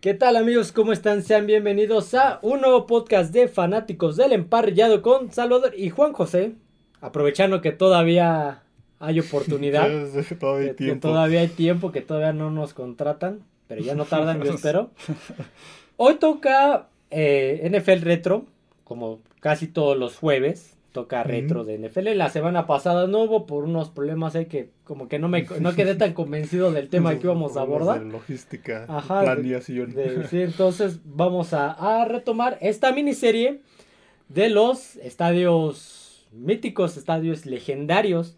¿Qué tal amigos? ¿Cómo están? Sean bienvenidos a un nuevo podcast de fanáticos del emparrillado con Salvador y Juan José. Aprovechando que todavía hay oportunidad. todavía, hay que, todavía hay tiempo, que todavía no nos contratan. Pero ya no tardan, yo espero. Hoy toca eh, NFL Retro, como casi todos los jueves toca retro de NFL. La semana pasada no hubo por unos problemas ahí que como que no me no quedé tan convencido del tema que íbamos a abordar. De logística, Ajá, planeación. sí, entonces vamos a, retomar esta miniserie de los estadios míticos, estadios legendarios.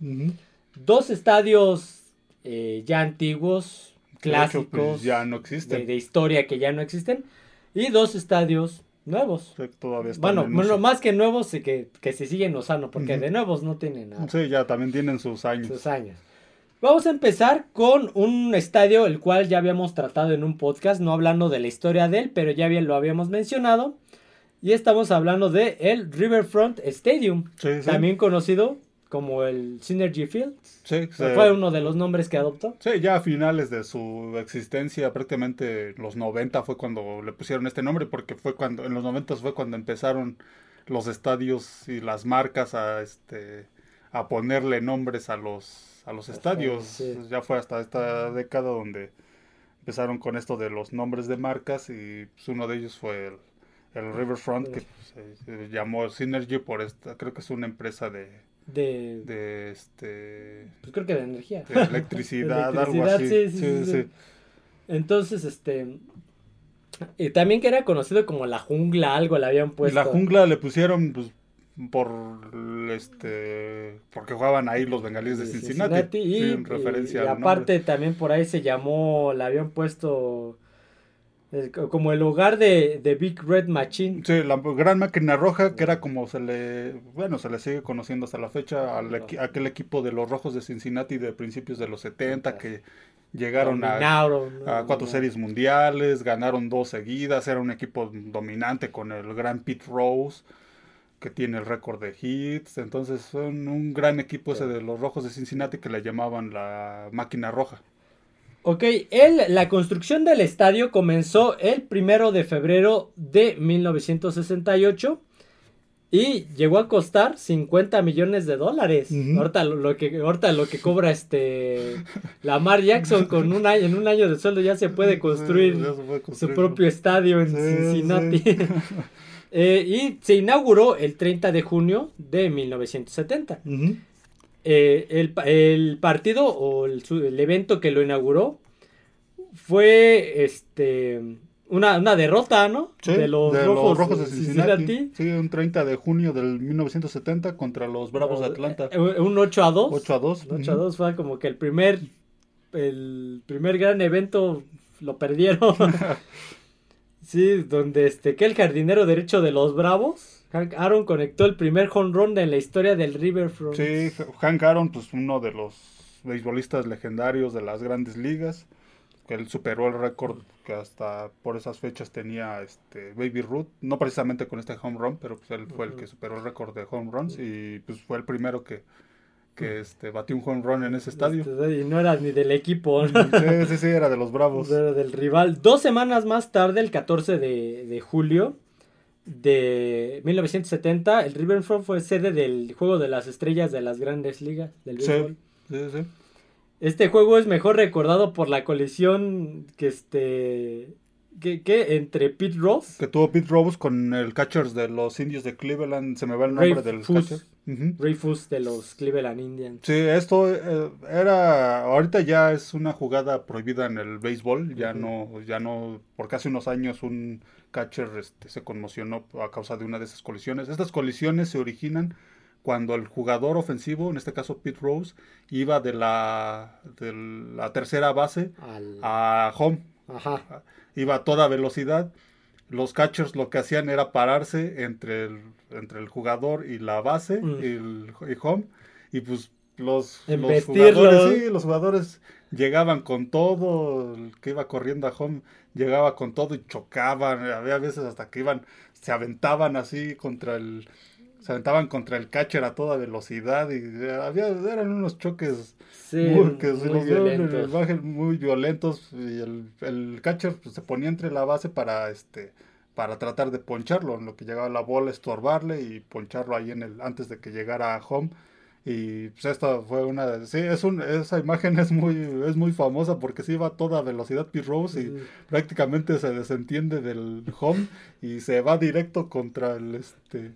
Dos estadios eh, ya antiguos, pues, clásicos. ya no existen. de historia que ya no existen. Y dos estadios Nuevos. todavía bueno, bueno, más que nuevos, que, que se siguen usando, porque de nuevos no tienen nada. Sí, ya también tienen sus años. Sus años. Vamos a empezar con un estadio, el cual ya habíamos tratado en un podcast, no hablando de la historia de él, pero ya bien lo habíamos mencionado. Y estamos hablando de el Riverfront Stadium, también conocido como el Synergy Field. Sí, Fue uno de los nombres que adoptó. Sí, ya a finales de su existencia, prácticamente los 90 fue cuando le pusieron este nombre, porque fue cuando, en los 90 fue cuando empezaron los estadios y las marcas a este a ponerle nombres a los a los estadios. Ya fue hasta esta década donde empezaron con esto de los nombres de marcas y pues, uno de ellos fue el, Riverfront que pues, se llamó Synergy por esta, creo que es una empresa de de, de este pues creo que de energía. de electricidad, algo así. sí sí, sí, entonces este y también que era conocido como la jungla algo le habían puesto. La jungla le pusieron pues por este porque jugaban ahí los bengalíes de Cincinnati, y, en referencia y aparte también por ahí se llamó le habían puesto como el hogar de, Big Red Machine. Sí, la gran máquina roja, que era como se le, bueno, se le sigue conociendo hasta la fecha, al aquel equipo de los rojos de Cincinnati de principios de los 70 que llegaron a, a, cuatro series mundiales, ganaron dos seguidas, era un equipo dominante con el gran Pete Rose que tiene el récord de hits, entonces son un gran equipo ese de los rojos de Cincinnati que le llamaban la máquina roja. Ok, el, la construcción del estadio comenzó el primero de febrero de 1968 y llegó a costar 50 millones de dólares. ahorita, lo, que, ahorita lo que cobra este Lamar Jackson con un año, en un año de sueldo ya se puede construir, su propio estadio en Cincinnati. Eh, y se inauguró el 30 de junio de 1970. Eh, el, partido o el, evento que lo inauguró fue este una, derrota, ¿no? de, los, rojos, de Cincinnati. Sí, un 30 de junio del 1970 contra los Bravos de Atlanta. Eh, un 8 a 2. 8 a 2. 8 a 2 fue como que el primer el primer gran evento lo perdieron. sí, donde este que el jardinero derecho de los Bravos Hank Aaron conectó el primer home run en la historia del Riverfront. Sí, Hank Aaron, pues uno de los beisbolistas legendarios de las grandes ligas, que él superó el récord que hasta por esas fechas tenía este Baby Ruth, no precisamente con este home run, pero pues él fue el que superó el récord de home runs y pues fue el primero que que este, batió un home run en ese estadio. Y no era ni del equipo. Sí, sí, sí, era de los Bravos. Era del rival. Dos semanas más tarde, el 14 de, de julio, de 1970, el Riverfront fue sede del juego de las estrellas de las grandes ligas del béisbol. Sí, sí, Este juego es mejor recordado por la colisión que este que, entre Pete Rose que tuvo Pete Rose con el catcher de los indios de Cleveland, se me va el nombre del catcher. Foos de los Cleveland Indians. Sí, esto eh, era ahorita ya es una jugada prohibida en el béisbol, ya no ya no porque hace unos años un catcher este, se conmocionó a causa de una de esas colisiones. Estas colisiones se originan cuando el jugador ofensivo, en este caso Pete Rose, iba de la, de la tercera base a home. Iba a toda velocidad. Los catchers lo que hacían era pararse entre el, entre el jugador y la base mm. y, el, home. Y pues los, los jugadores, los jugadores llegaban con todo, el que iba corriendo a home llegaba con todo y chocaban, había veces hasta que iban, se aventaban así contra el se aventaban contra el catcher a toda velocidad y eh, había, eran unos choques Sí, muy, que los violentos. muy violentos y el, el catcher pues, se ponía entre la base para este para tratar de poncharlo, en lo que llegaba la bola, estorbarle y poncharlo ahí en el antes de que llegara a home. Y pues esta fue una sí, es un esa imagen es muy es muy famosa porque sí iba a toda velocidad Pete Rose y Sí. prácticamente se desentiende del home y se va directo contra el este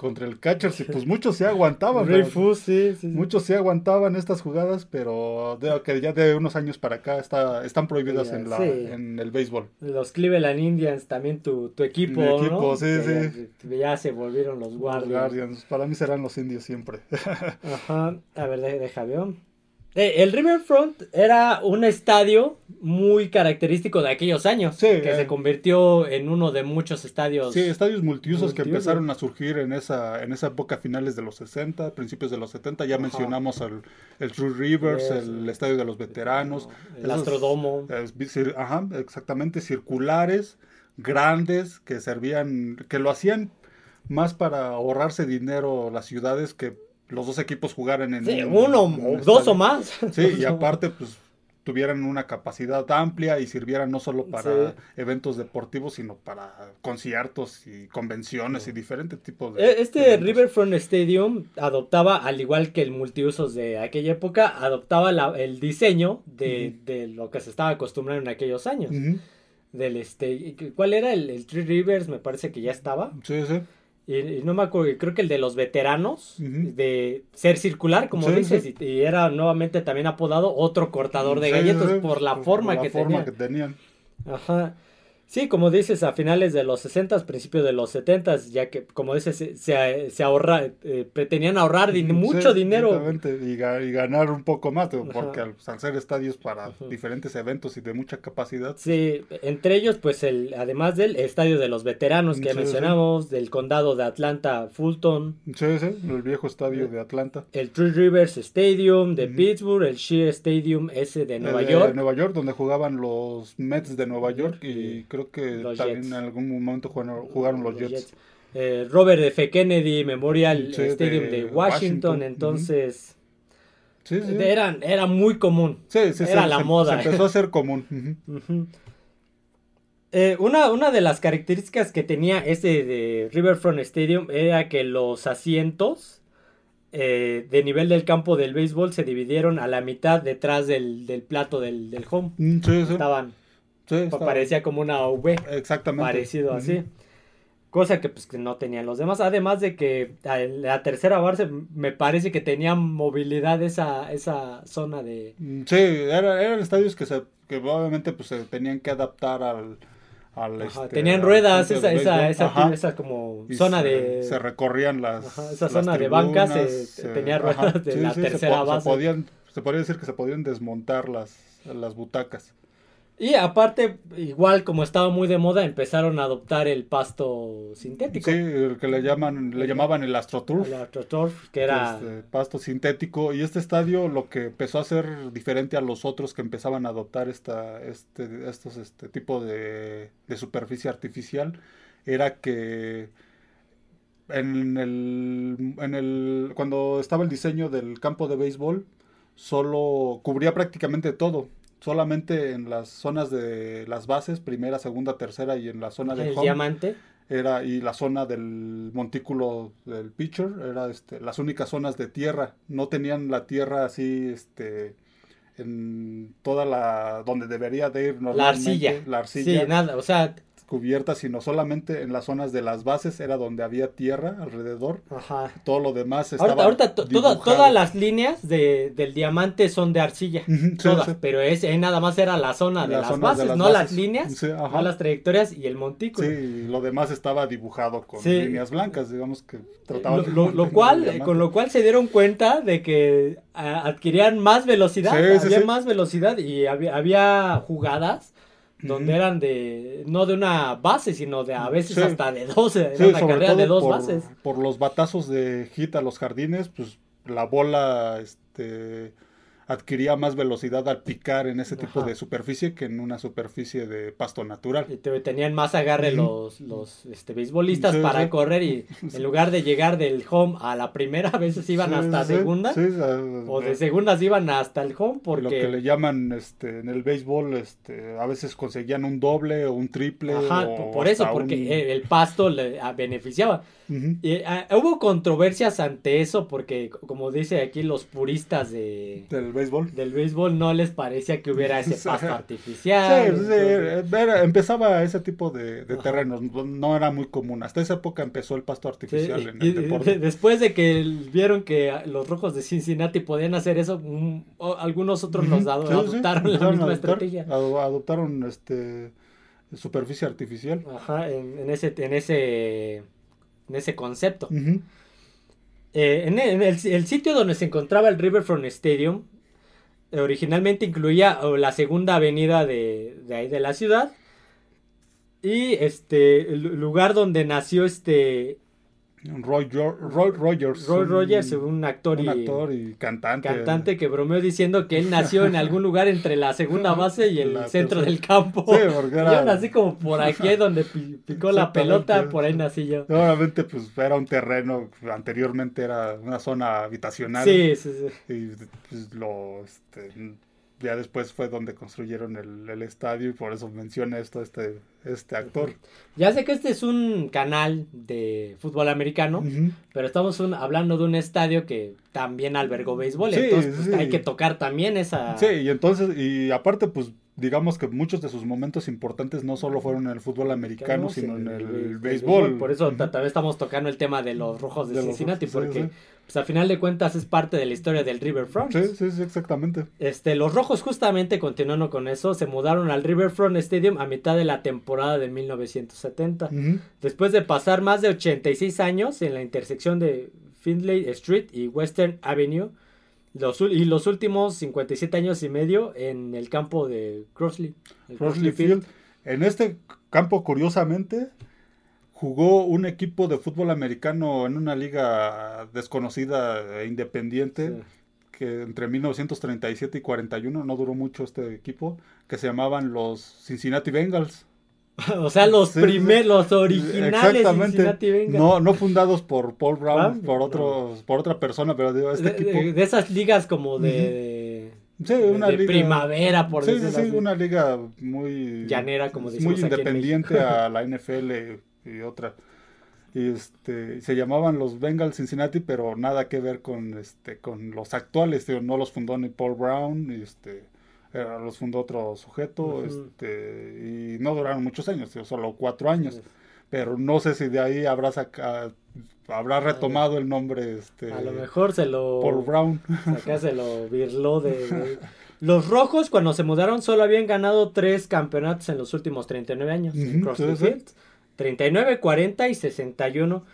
contra el catcher, y pues muchos se aguantaban. Ray Fu, sí, sí, sí. Muchos sí aguantaban estas jugadas, pero de, que ya de unos años para acá está, están prohibidas en, la, sí. en el béisbol. Los Cleveland Indians, también tu, tu equipo, Mi ¿no? equipo, sí, Que Ya, ya se volvieron los Los Guardians. Para mí serán los indios siempre. Ajá, a ver, de- deja veo. Eh, el Riverfront era un estadio muy característico de aquellos años, Sí, que eh. se convirtió en uno de muchos estadios. Sí, estadios multiusos que empezaron a surgir en esa, en esa época finales de los 60, principios de los 70. Ya Ajá. mencionamos el, el True Rivers, Yes. el Estadio de los Veteranos. el esos, Astrodomo. eh, ajá, exactamente, circulares, grandes, que servían, que lo hacían más para ahorrarse dinero las ciudades que los dos equipos jugaran en Sí, un- uno en dos estadio. o más. Sí, y aparte, pues tuvieran una capacidad amplia y sirvieran no solo para Sí. eventos deportivos, sino para conciertos y convenciones y diferentes tipos de. E- Este eventos. Riverfront Stadium adoptaba, al igual que el multiusos de aquella época, adoptaba la- el diseño de, de lo que se estaba acostumbrando en aquellos años. Del este, ¿cuál era? El, el Three Rivers, me parece que ya estaba. Sí, sí. Y, y no me acuerdo, creo que el de los veteranos, de ser circular, como Sí, dices, sí. Y, y era nuevamente también apodado otro cortador de Sí, galletas por la por forma la que forma tenía. que tenían. Ajá. Sí, como dices, a finales de los 60, principios de los 70, ya que, como dices, se, se, se ahorra, eh, pretendían ahorrar din- Sí, mucho dinero. Y, y ganar un poco más, porque al, al ser estadios para Ajá. diferentes eventos y de mucha capacidad. Sí, entre ellos, pues, el, además del estadio de los veteranos que Sí, mencionamos, del condado de Atlanta, Fulton, Sí, sí, el viejo estadio de Atlanta. el Three Rivers Stadium de Ujú. Pittsburgh, el Shea Stadium ese de Nueva El de York. Nueva York, donde jugaban los Mets de Nueva York y creo que Los también Jets. en algún momento jugaron, jugaron los, Jets. Eh, Robert F. Kennedy Memorial Sí, Stadium de de, Washington, Washington, entonces Sí, sí. eran, era muy común. Sí, era la se- moda. Se empezó a hacer común. Eh, una, una de las características que tenía este de Riverfront Stadium era que los asientos eh, de nivel del campo del béisbol se dividieron a la mitad detrás del, del plato del, del home. Mm, Sí, sí. Estaban, sí, parecía como una V, Exactamente. parecido Ujú. así. Cosa que pues que no tenían los demás. Además de que la tercera base me parece que tenía movilidad esa, esa zona de... Mm, Sí, era- eran estadios que, se, que obviamente pues, se tenían que adaptar al... al, Ajá, este, tenían al ruedas, esa, de esa, esa, Ajá. esa como Y zona se, de... se recorrían las Ajá, esa las zona de bancas, tribunas, eh, se- tenía ruedas de la se tercera po- se base. podían, se podría decir que se podían desmontar las, las butacas. Y aparte, igual como estaba muy de moda, empezaron a adoptar el pasto sintético. Sí, el que le llaman, le llamaban el AstroTurf. El AstroTurf, que era... este, pasto sintético y este estadio lo que empezó a ser diferente a los otros que empezaban a adoptar esta este estos este tipo de, de superficie artificial era que en el en el cuando estaba el diseño del campo de béisbol solo cubría prácticamente todo solamente en las zonas de las bases primera segunda tercera y en la zona de el home diamante. era y la zona del montículo del pitcher era este las únicas zonas de tierra no tenían la tierra así este en toda la donde debería de ir La normalmente arcilla. la arcilla Sí, nada, o sea, cubierta sino solamente en las zonas de las bases era donde había tierra alrededor ajá. todo lo demás estaba Ahorita, ahorita to- toda- todas las líneas de, del diamante son de arcilla. Sí, todas, sí. pero es, ahí nada más era la zona de Las bases, de las no bases. las líneas, Sí, no las trayectorias y el montículo. Sí, lo demás estaba dibujado con líneas blancas, digamos que trataban Lo, de lo- cual, eh, con lo cual se dieron cuenta de que ah, adquirían más velocidad, había más velocidad y había, había jugadas donde eran de, no de una base, sino de a veces Sí. hasta de dos, era Sí, una carrera de dos por, bases. por los batazos de hit a los jardines, pues la bola, este, adquiría más velocidad al picar en ese tipo de superficie que en una superficie de pasto natural. Y tenían más agarre los, los este, beisbolistas para correr y en lugar de llegar del home a la primera, a veces iban hasta segunda. o de segundas iban hasta el home porque... Lo que le llaman este, en el béisbol, este, a veces conseguían un doble o un triple. Ajá, por eso, porque el pasto le beneficiaba. y, ah, hubo controversias ante eso porque, como dice aquí los puristas de... Del béisbol. Del béisbol no les parecía que hubiera ese pasto artificial. Sí, empezaba ese tipo de, terrenos, no era muy común. Hasta esa época empezó el pasto artificial en el deporte. Después de que vieron que los rojos de Cincinnati podían hacer eso, algunos otros los adoptaron la misma estrategia. Adoptaron este superficie artificial. Ajá, en, ese, en ese, en ese concepto. Eh, en, el, el, sitio donde se encontraba el Riverfront Stadium originalmente incluía la segunda avenida de, de ahí de la ciudad. Y este, el lugar donde nació este Roy, Rogers. Roy Rogers, un actor, y, cantante. Cantante que bromeó diciendo que él nació en algún lugar entre la segunda base y el centro del campo. Sí, porque era... Yo nací como por aquí donde picó la pelota, por ahí nací yo. Obviamente, pues era un terreno, anteriormente era una zona habitacional. Sí, sí, sí. Y pues lo, este, ya después fue donde construyeron el, estadio y por eso menciona esto este, este actor. Ya sé que este es un canal de fútbol americano, pero estamos hablando de un estadio que también albergó béisbol, entonces pues, hay que tocar también esa... Sí, y entonces, y aparte pues digamos que muchos de sus momentos importantes no solo fueron en el fútbol americano, sino en el, béisbol. Por eso también estamos tocando el tema de los rojos de, Cincinnati, porque pues a final de cuentas es parte de la historia del Riverfront. Sí, sí, sí, exactamente. Este, los rojos justamente continuando con eso, se mudaron al Riverfront Stadium a mitad de la temporada de 1970. Después de pasar más de 86 años en la intersección de Findlay Street y Western Avenue, y los últimos 57 años y medio en el campo de Crossley. Crossley Field. En este campo, curiosamente, jugó un equipo de fútbol americano en una liga desconocida e independiente. que entre 1937 y 41 no duró mucho este equipo, que se llamaban los Cincinnati Bengals. o sea, los primeros, los originales Cincinnati No, no fundados por Paul Brown, ah, por otros, por otra persona, pero digo, este de, equipo. De, esas ligas como de. Sí, una liga, primavera, por sí, sí, sí, una liga muy. Llanera, como Muy independiente a la NFL y otra. Y este, se llamaban los Bengals Cincinnati, pero nada que ver con este, con los actuales, no los fundó ni Paul Brown, y este los fundó otro sujeto, este, y no duraron muchos años, solo cuatro años. Pero no sé si de ahí habrá habrá retomado el nombre este a lo mejor se lo Paul Brown. acá se lo virló de, los rojos cuando se mudaron solo habían ganado tres campeonatos en los últimos 39 años en Field 39 40 y 61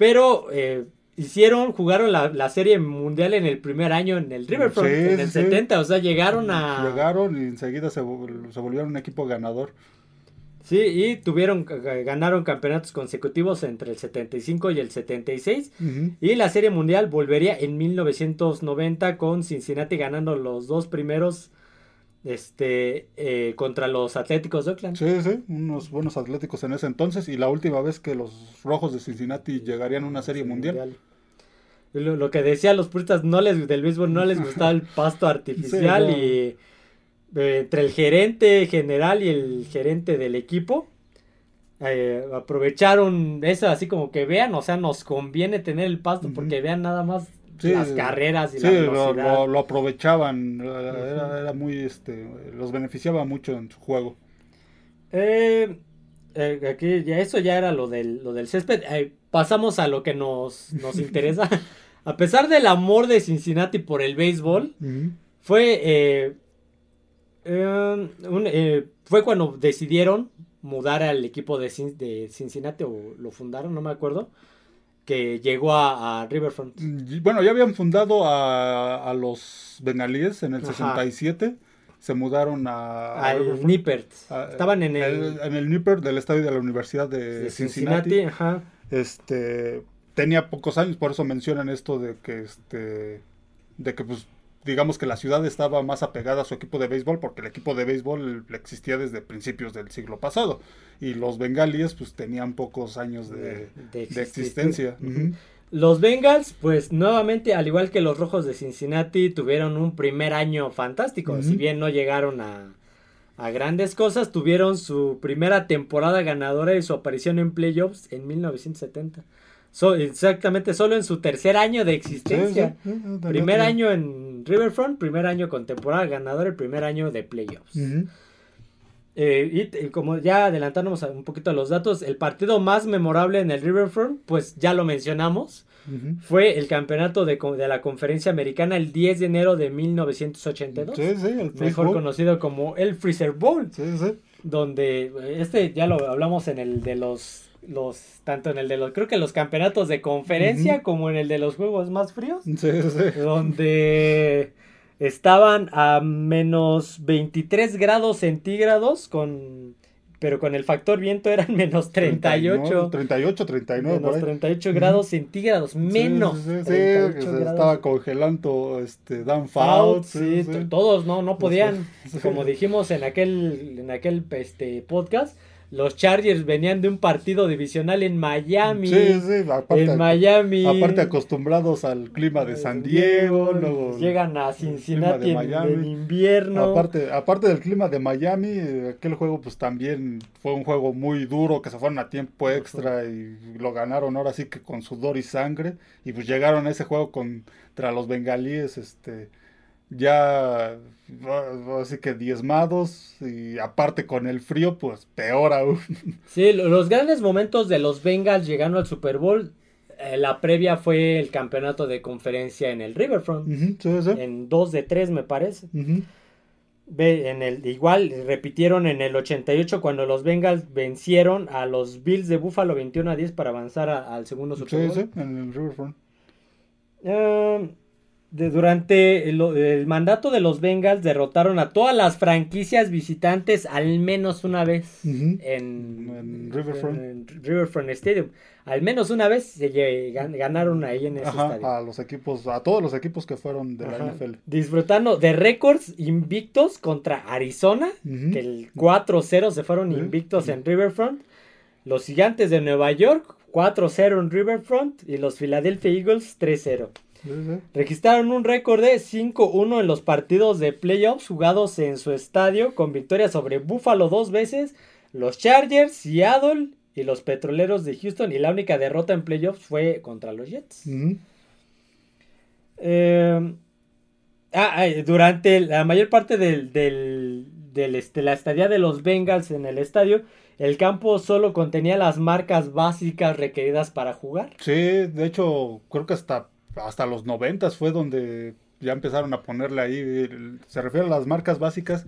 pero eh, hicieron, jugaron la, serie mundial en el primer año en el Riverfront, en el 70, o sea, llegaron a... Llegaron y enseguida se, volvieron un equipo ganador. Sí, y tuvieron, ganaron campeonatos consecutivos entre el 75 y el 76. Y la Serie Mundial volvería en 1990 con Cincinnati ganando los dos primeros este eh, contra los Atléticos de Oakland. Sí, sí, unos buenos Atléticos en ese entonces y la última vez que los Rojos de Cincinnati llegarían a una Serie mundial. Lo, que decía los puristas no les del béisbol no les gustaba el pasto artificial y eh, entre el gerente general y el gerente del equipo eh, aprovecharon eso así como que vean, o sea, nos conviene tener el pasto porque vean nada más las carreras y la velocidad. Lo, aprovechaban, era, muy, este, los beneficiaba mucho en su juego. Eh, aquí ya eso ya era lo del, lo del césped. pasamos a lo que nos, nos interesa. a pesar del amor de Cincinnati por el béisbol, fue, eh, eh, fue cuando decidieron mudar al equipo de, de, Cincinnati o lo fundaron, no me acuerdo, que llegó a, Riverfront. Bueno, ya habían fundado a, los Bengalíes en el 67 se mudaron a... Al Nippert. Estaban en el... En el Nippert del estadio de la Universidad de, Cincinnati. Este, tenía pocos años, por eso mencionan esto de que este de que pues digamos que la ciudad estaba más apegada a su equipo de béisbol porque el equipo de béisbol existía desde principios del siglo pasado y los bengalíes pues tenían pocos años de, De- existencia. Los Bengals, pues nuevamente, al igual que los Rojos de Cincinnati, tuvieron un primer año fantástico. Si bien no llegaron a, a grandes cosas, tuvieron su primera temporada ganadora y su aparición en playoffs en 1970. So- exactamente, solo en su tercer año de existencia. Sí, sí, sí, tenía- Primer año en Riverfront, primer año con temporada ganadora y primer año de playoffs. Eh, y como ya adelantándonos un poquito a los datos, el partido más memorable en el Riverfront, pues ya lo mencionamos, fue el campeonato de, la conferencia americana el 10 de enero de 1982, Sí, sí, el mejor conocido como el Freezer Bowl, Sí, sí. donde este ya lo hablamos en el de los los tanto en el de los creo que los campeonatos de conferencia como en el de los juegos más fríos Sí, sí. donde estaban a menos 23 grados centígrados con pero con el factor viento eran menos 38 38, 39, por menos ahí. 38 Ujú. grados centígrados menos Sí, sí, sí, 38 que se estaba congelando este Dan Fouts, Fouts. sí, todos no no podían como dijimos en aquel en aquel este podcast los Chargers venían de un partido divisional en Miami. Sí, sí, aparte, en Miami. aparte acostumbrados al clima de San Diego, luego llegan a Cincinnati en, invierno. Aparte, aparte del clima de Miami, aquel juego pues también fue un juego muy duro, que se fueron a tiempo extra y lo ganaron ahora sí que con sudor y sangre. Y pues llegaron a ese juego contra los bengalíes, este, ya así que diezmados y aparte con el frío pues peor aún. Sí, lo- los grandes momentos de los Bengals llegando al Super Bowl, eh, la previa fue el campeonato de conferencia en el Riverfront, sí, sí. en 2 de 3 me parece. Ve, en el, igual repitieron en el 88 cuando los Bengals vencieron a los Bills de Buffalo 21 a 10 para avanzar a- al segundo Super Bowl. sí, en el Riverfront. Eh, de- durante el, el mandato de los Bengals derrotaron a todas las franquicias visitantes al menos una vez en, En Riverfront. en Riverfront Stadium. Al menos una vez se ganaron ahí en ese Ajá, estadio. a los equipos, a todos los equipos que fueron de la. NFL. Disfrutando de récords invictos contra Arizona, que el 4-0 se fueron invictos en Riverfront. Los Gigantes de Nueva York, 4-0 en Riverfront. Y los Philadelphia Eagles, 3-0. Registraron un récord de 5-1 en los partidos de playoffs jugados en su estadio, con victoria sobre Buffalo dos veces, los Chargers, Seattle y los Petroleros de Houston. Y la única derrota en playoffs fue contra los Jets. Eh, ah, ah, durante la mayor parte del, del, del, este, la estadía de los Bengals en el estadio, el campo solo contenía las marcas básicas requeridas para jugar. Sí, de hecho, creo que hasta, hasta los noventas fue donde ya empezaron a ponerle ahí, se refiere a las marcas básicas,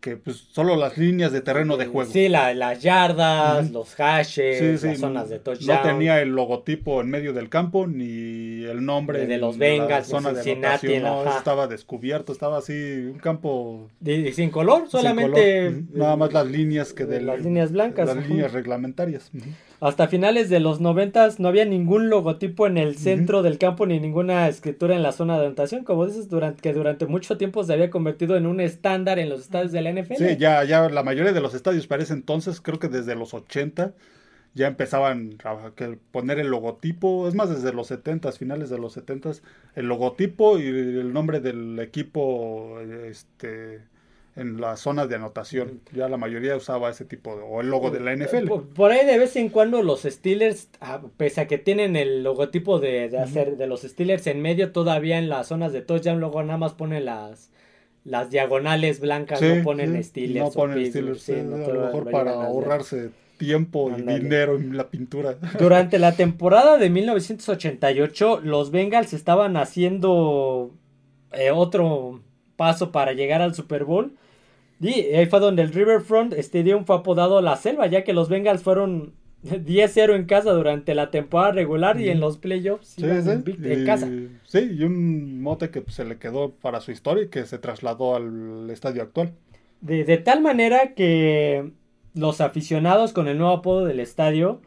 que pues solo las líneas de terreno de juego. Sí, la- las yardas, los hashes, Sí, sí, las zonas de touchdown. no tenía el logotipo en medio del campo ni el nombre De- los Bengals, zona de no, estaba descubierto, estaba así un campo de- sin color, sin solamente nada más las líneas que de las líneas blancas, las líneas reglamentarias. Hasta finales de los noventas no había ningún logotipo en el centro del campo ni ninguna escritura en la zona de anotación, como dices, durante, que durante mucho tiempo se había convertido en un estándar en los estadios de la NFL. Sí, ya, ya la mayoría de los estadios para ese entonces, creo que desde los 80 ya empezaban a poner el logotipo, es más, desde los 70, finales de los 70, el logotipo y el nombre del equipo este, en la zona de anotación. Ya la mayoría usaba ese tipo, de- o el logo de la NFL. Por, por ahí de vez en cuando los Steelers, ah, pese a que tienen el logotipo de, de hacer de los Steelers en medio, todavía en las zonas de touchdown, luego nada más ponen las las diagonales blancas, Sí, no ponen sí, Steelers. No ponen Steelers, sí, no a lo mejor para ahorrarse tiempo y dinero en la pintura. Durante la temporada de 1988, los Bengals estaban haciendo eh, otro paso para llegar al Super Bowl. Y ahí fue donde el Riverfront Stadium fue apodado La Selva, ya que los Bengals fueron 10-0 en casa durante la temporada regular y en los playoffs Sí, sí, en casa. sí, y un mote que pues, se le quedó para su historia y que se trasladó al estadio actual. De, de tal manera que los aficionados con el nuevo apodo del estadio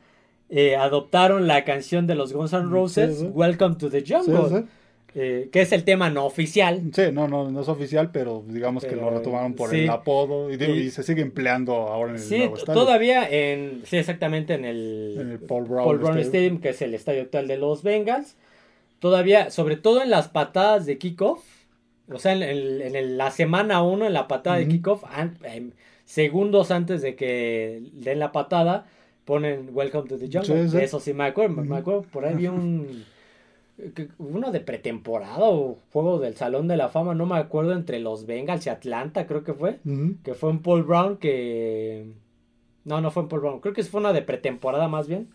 eh, adoptaron la canción de los Guns N' Roses, sí. Welcome to the Sí, Jungle. Eh, que es el tema no oficial. Sí, no, no, no es oficial, pero digamos que lo Pero, retomaron por sí. el apodo y, digo, Y- y se sigue empleando ahora en el Sí, nuevo estadio. todavía en, sí, exactamente en el, En el Paul Brown Paul Brown Stadium. Stadium, que es el estadio actual de los Bengals. Todavía, sobre todo en las patadas de kickoff, o sea, en, el- en el- la semana 1, en la patada de Ujú. kickoff, an- em, segundos antes de que den la patada, ponen Welcome to the Jungle. Sí. Eso sí me acuerdo, me acuerdo, por ahí vi un... Uno de pretemporada o juego del Salón de la Fama, no me acuerdo, entre los Bengals y Atlanta, creo que fue que fue en Paul Brown que no no fue en Paul Brown creo que fue una de pretemporada más bien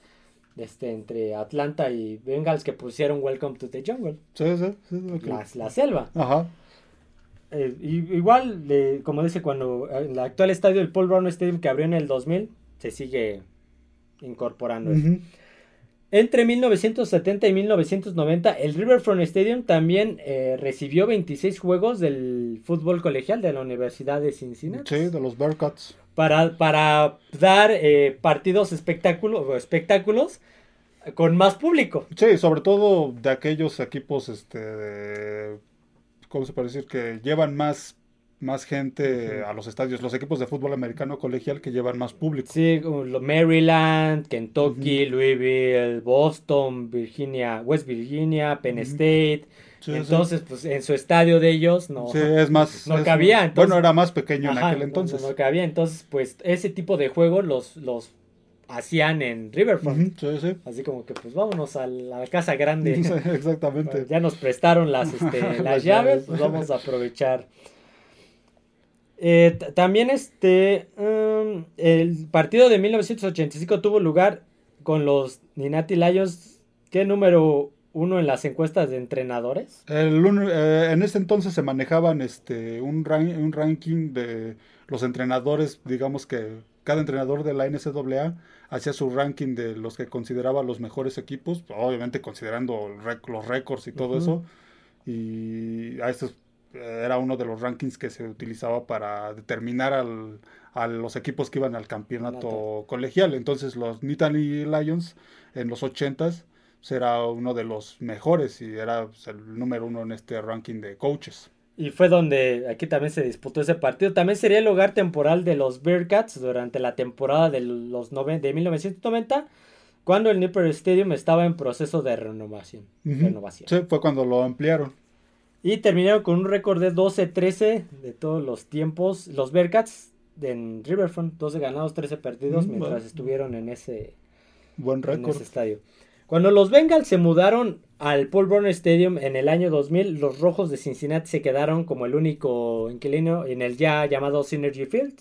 este entre Atlanta y Bengals que pusieron Welcome to the Jungle. Sí, sí, sí, la, la selva. Ajá. Eh, y- igual eh, como dice cuando en el actual estadio el Paul Brown Stadium que abrió en el 2000 se sigue incorporando eso. Entre 1970 y 1990, el Riverfront Stadium también eh, recibió 26 juegos del fútbol colegial de la Universidad de Cincinnati. Sí, de los Bearcats. para, para dar eh, partidos espectáculos o espectáculos con más público. Sí, sobre todo de aquellos equipos, este, de- ¿cómo se puede decir? Que llevan más, más gente a los estadios. Los equipos de fútbol americano colegial que llevan más público. Sí, Maryland, Kentucky, Louisville, Boston, Virginia, West Virginia, Penn. State. Sí, sí. entonces, pues en su estadio de ellos no, Sí, es más. no es- cabía, entonces- bueno, era más pequeño en aquel entonces. No, no cabía. Entonces, pues ese tipo de juegos los, los hacían en Riverfront. Sí, sí. Así como que, pues vámonos a la casa grande. Sí, exactamente. Ya nos prestaron las, este, las Las llaves, llaves. pues vamos a aprovechar. Eh, también este um, el partido de 1985 tuvo lugar con los Ninati Lions, ¿qué número uno en las encuestas de entrenadores? El eh, en ese entonces se manejaban este un, ran- un ranking de los entrenadores, digamos que cada entrenador de la NCAA hacía su ranking de los que consideraba los mejores equipos, obviamente considerando rec- los récords y todo eso. Y a estos era uno de los rankings que se utilizaba para determinar al- a los equipos que iban al campeonato colegial. Entonces los Nittany Lions en los 80s será uno de los mejores y era pues, el número uno en este ranking de coaches. Y fue donde aquí también se disputó ese partido. También sería el hogar temporal de los Bearcats durante la temporada de, los de 1990, cuando el Nipper Stadium estaba en proceso de renovación. Renovación. Sí, fue cuando lo ampliaron. Y terminaron con un récord de 12-13 de todos los tiempos. Los Bearcats en Riverfront, 12 ganados, 13 perdidos, Mm, mientras bueno. estuvieron en ese, Buen en récord. ese estadio. Cuando los Bengals se mudaron al Paul Brown Stadium en el año 2000, los Rojos de Cincinnati se quedaron como el único inquilino en el ya llamado Synergy Field.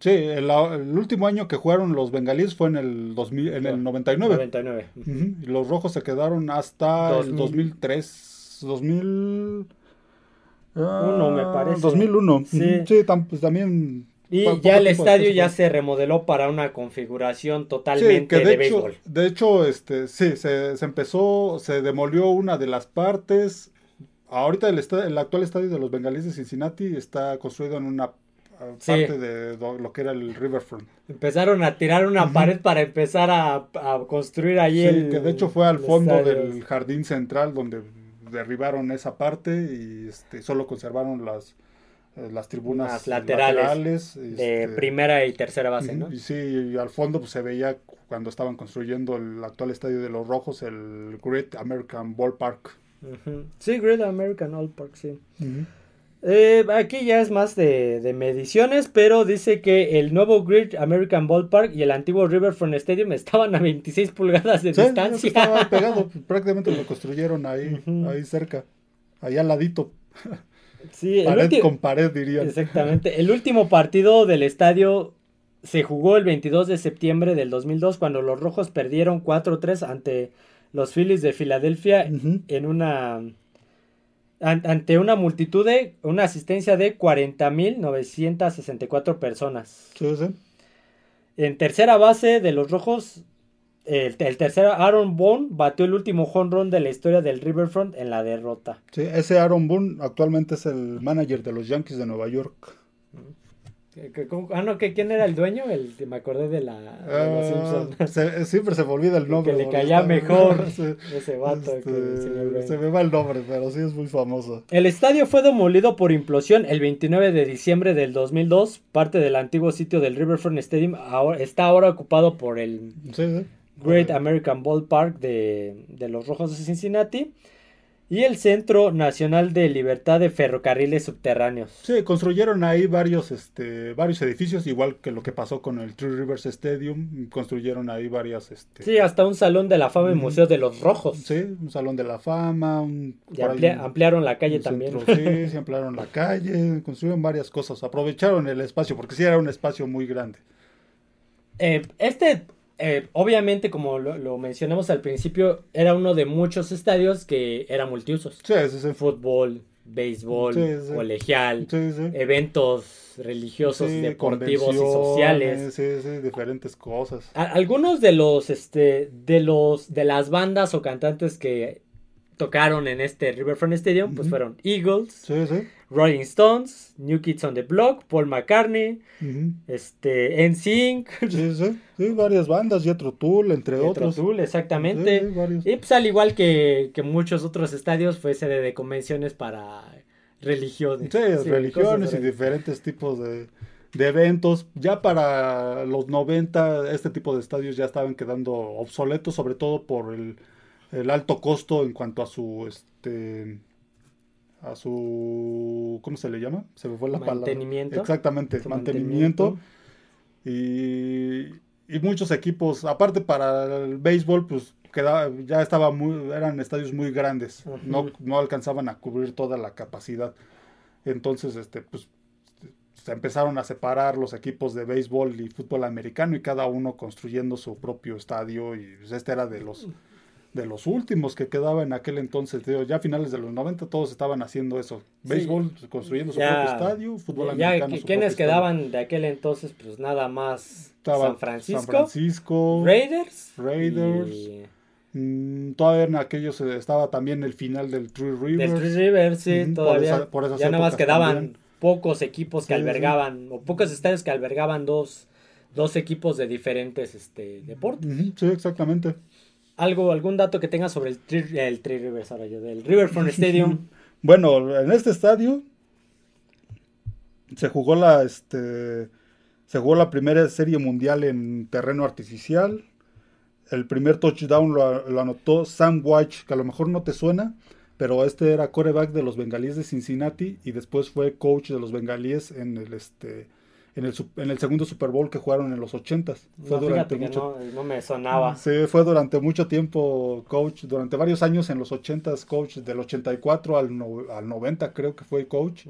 Sí, el, el último año que jugaron los bengalíes fue en el 2000, en el 99. 99. Ujú, Y los rojos se quedaron hasta el 2000. 2003, 2000... Uno, me ah, parece. 2001. Sí. Ujú, Sí, tam- pues también... Y ya el estadio ya se remodeló para una configuración Sí, totalmente que de, de, hecho, béisbol. de hecho, este, sí, se, se empezó, se demolió una de las partes. Ahorita el, esta- el actual estadio de los bengalíes de Cincinnati está construido en una Sí. parte de lo que era el Riverfront. Empezaron a tirar una pared para empezar a, a construir ahí Sí, el. que de hecho fue al fondo estadio. del jardín central donde derribaron esa parte y este, solo conservaron las, eh, las tribunas Las laterales de este, primera y tercera base, ¿no? Y sí, y al fondo pues, se veía cuando estaban construyendo el actual estadio de los Rojos, el Great American Ballpark. Ujú. Sí, Great American All Park, sí. Eh, aquí ya es más de, de mediciones, pero dice que el nuevo Great American Ballpark y el antiguo Riverfront Stadium estaban a 26 pulgadas de Sí, distancia. estaba pegado, prácticamente lo construyeron ahí, ahí cerca, ahí al ladito, Sí, pared con pared dirían. Exactamente. El último partido del estadio se jugó el 22 de septiembre del 2002 cuando los Rojos perdieron 4-3 ante los Phillies de Filadelfia en una ante una multitud de una asistencia de 40.964 personas. Sí, sí. En tercera base de los Rojos el, el tercero Aaron Bone batió el último home run de la historia del Riverfront en la derrota. Sí, ese Aaron Boone actualmente es el manager de los Yankees de Nueva York. Ah, no, ¿quién era el dueño? El, me acordé de la de uh, siempre se me olvida el nombre. Que le caía mejor ese vato. Este, se me va el nombre, pero sí es muy famoso. El estadio fue demolido por implosión el 29 de diciembre del 2002. Parte del antiguo sitio del Riverfront Stadium ahora, está ahora ocupado por el Great American Ballpark de, de los Rojos de Cincinnati y el Centro Nacional de Libertad de Ferrocarriles Subterráneos. Sí, construyeron ahí varios, este, varios edificios, igual que lo que pasó con el Three Rivers Stadium, construyeron ahí varias... Este... Sí, hasta un Salón de la Fama y Museo de los Rojos. Sí, un Salón de la Fama. Un, y ampliaron la calle también. sí, sí, ampliaron la calle, construyeron varias cosas, aprovecharon el espacio, porque sí era un espacio muy grande. Eh, este eh, obviamente, como lo, mencionamos al principio, era uno de muchos estadios que era multiusos. Sí, sí, sí. Fútbol, béisbol, colegial, eventos religiosos, deportivos y sociales. Sí, sí, diferentes cosas. algunos de los, este, de los, de las bandas o cantantes que tocaron en este Riverfront Stadium, pues fueron Eagles, Rolling Stones, New Kids on the Block, Paul McCartney, este, NSYNC. Sí, sí, sí, varias bandas, Jetro Tull, entre otros. Tool, exactamente. y pues al igual que, muchos otros estadios, fue sede de convenciones para religiones. Sí, religiones y diferentes tipos de, de eventos. Ya para los 90 este tipo de estadios ya estaban quedando obsoletos, sobre todo por el el alto costo en cuanto a su este a su ¿cómo se le llama? Se me fue la mantenimiento. Exactamente, mantenimiento. Y, y muchos equipos, aparte para el béisbol, pues quedaba, ya estaba muy, eran estadios muy grandes, no, no alcanzaban a cubrir toda la capacidad. Entonces, este, pues se empezaron a separar los equipos de béisbol y fútbol americano y cada uno construyendo su propio estadio y pues, este era de los de los últimos que quedaba en aquel entonces, ya a finales de los 90 todos estaban haciendo eso, béisbol construyendo su propio estadio, fútbol ya, americano. ¿Quiénes quedaban de aquel entonces? Pues nada más San Francisco, San Francisco Raiders, Raiders. Mm, todavía en aquellos estaba también el final del True Rivers. Del True Rivers, sí, todavía. ya nada más quedaban pocos equipos que albergaban, o pocos estadios que albergaban dos, dos equipos de diferentes este, deportes. sí, exactamente algo, algún dato que tengas sobre el Tri, el Rivers, ahora yo, del Riverfront Stadium. bueno, en este estadio se jugó la, este, se jugó la primera serie mundial en terreno artificial. El primer touchdown lo, lo anotó Sam White, que a lo mejor no te suena, pero este era coreback de los bengalíes de Cincinnati y después fue coach de los bengalíes en el este en el, en el segundo Super Bowl que jugaron en los 80 Fue durante mucho, no, me sonaba. Sí, fue durante mucho tiempo coach, durante varios años en los 80 coach, del 84 al, al 90 creo que fue coach.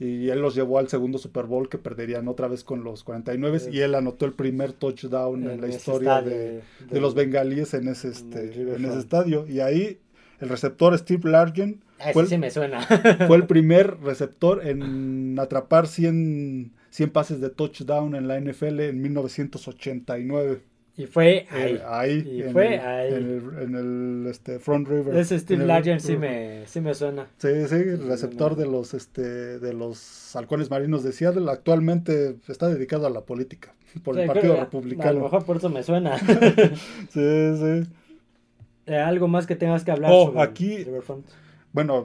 Y él los llevó al segundo Super Bowl que perderían otra vez con los 49 y él anotó el primer touchdown en, la historia de, de, los bengalíes en ese, este, en ese estadio. Y ahí el receptor Steve Largent fue, sí me suena. fue el primer receptor en atrapar 100 100 pases de touchdown en la NFL en 1989. Y fue eh, ahí. y fue ahí. En el, este, Front River. Ese Steve Largent sí me, sí me suena. Sí, sí, el receptor de los, este, de los halcones marinos de Seattle. Actualmente está dedicado a la política por el Partido Republicano. A lo mejor por eso me suena. sí, sí. Eh, algo más que tengas que hablar oh, sobre aquí, Bueno,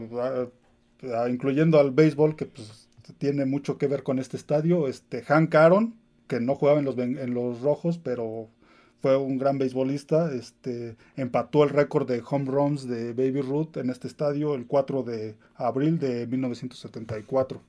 incluyendo al béisbol, que pues tiene mucho que ver con este estadio. Este, Hank Aaron, que no jugaba en los, en los rojos, pero fue un gran beisbolista, este, empató el récord de home runs de Baby Ruth en este estadio el 4 de abril de 1974.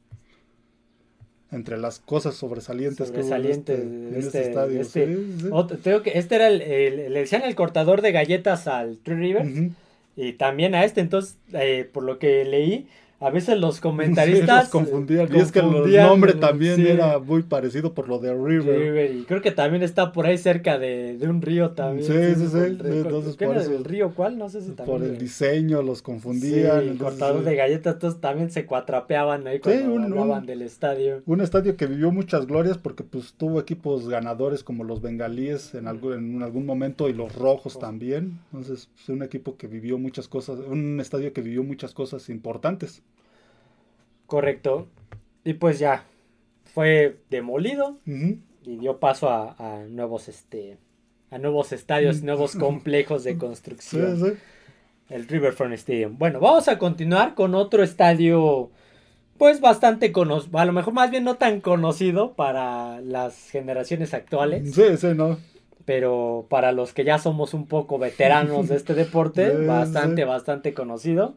Entre las cosas sobresalientes, que hubo en este, este, este, estadio. Este, que este era el, le decían el cortador de galletas al Tree River. Y también a este, entonces, eh, por lo que leí, a veces los comentaristas confundían. Y es que el nombre también era muy parecido por lo de River. Y creo que también está por ahí cerca de, un río también. Sí, sí, sí. Entonces, por el río cuál? No sé si también. Por el diseño los confundían. Sí, el cortador de galletas, todos también se cuatrapeaban ahí cuando un, hablaban del estadio. Un estadio que vivió muchas glorias porque pues tuvo equipos ganadores como los bengalíes en algún, en algún momento y los rojos también. Entonces, fue un equipo que vivió muchas cosas, un estadio que vivió muchas cosas importantes. Correcto. Y pues ya, fue demolido y dio paso a, a nuevos este a nuevos estadios, nuevos complejos de construcción. sí. El Riverfront Stadium. Bueno, vamos a continuar con otro estadio, pues bastante conocido, a lo mejor más bien no tan conocido para las generaciones actuales, Sí, sí, no. pero para los que ya somos un poco veteranos de este deporte, bastante, bastante conocido.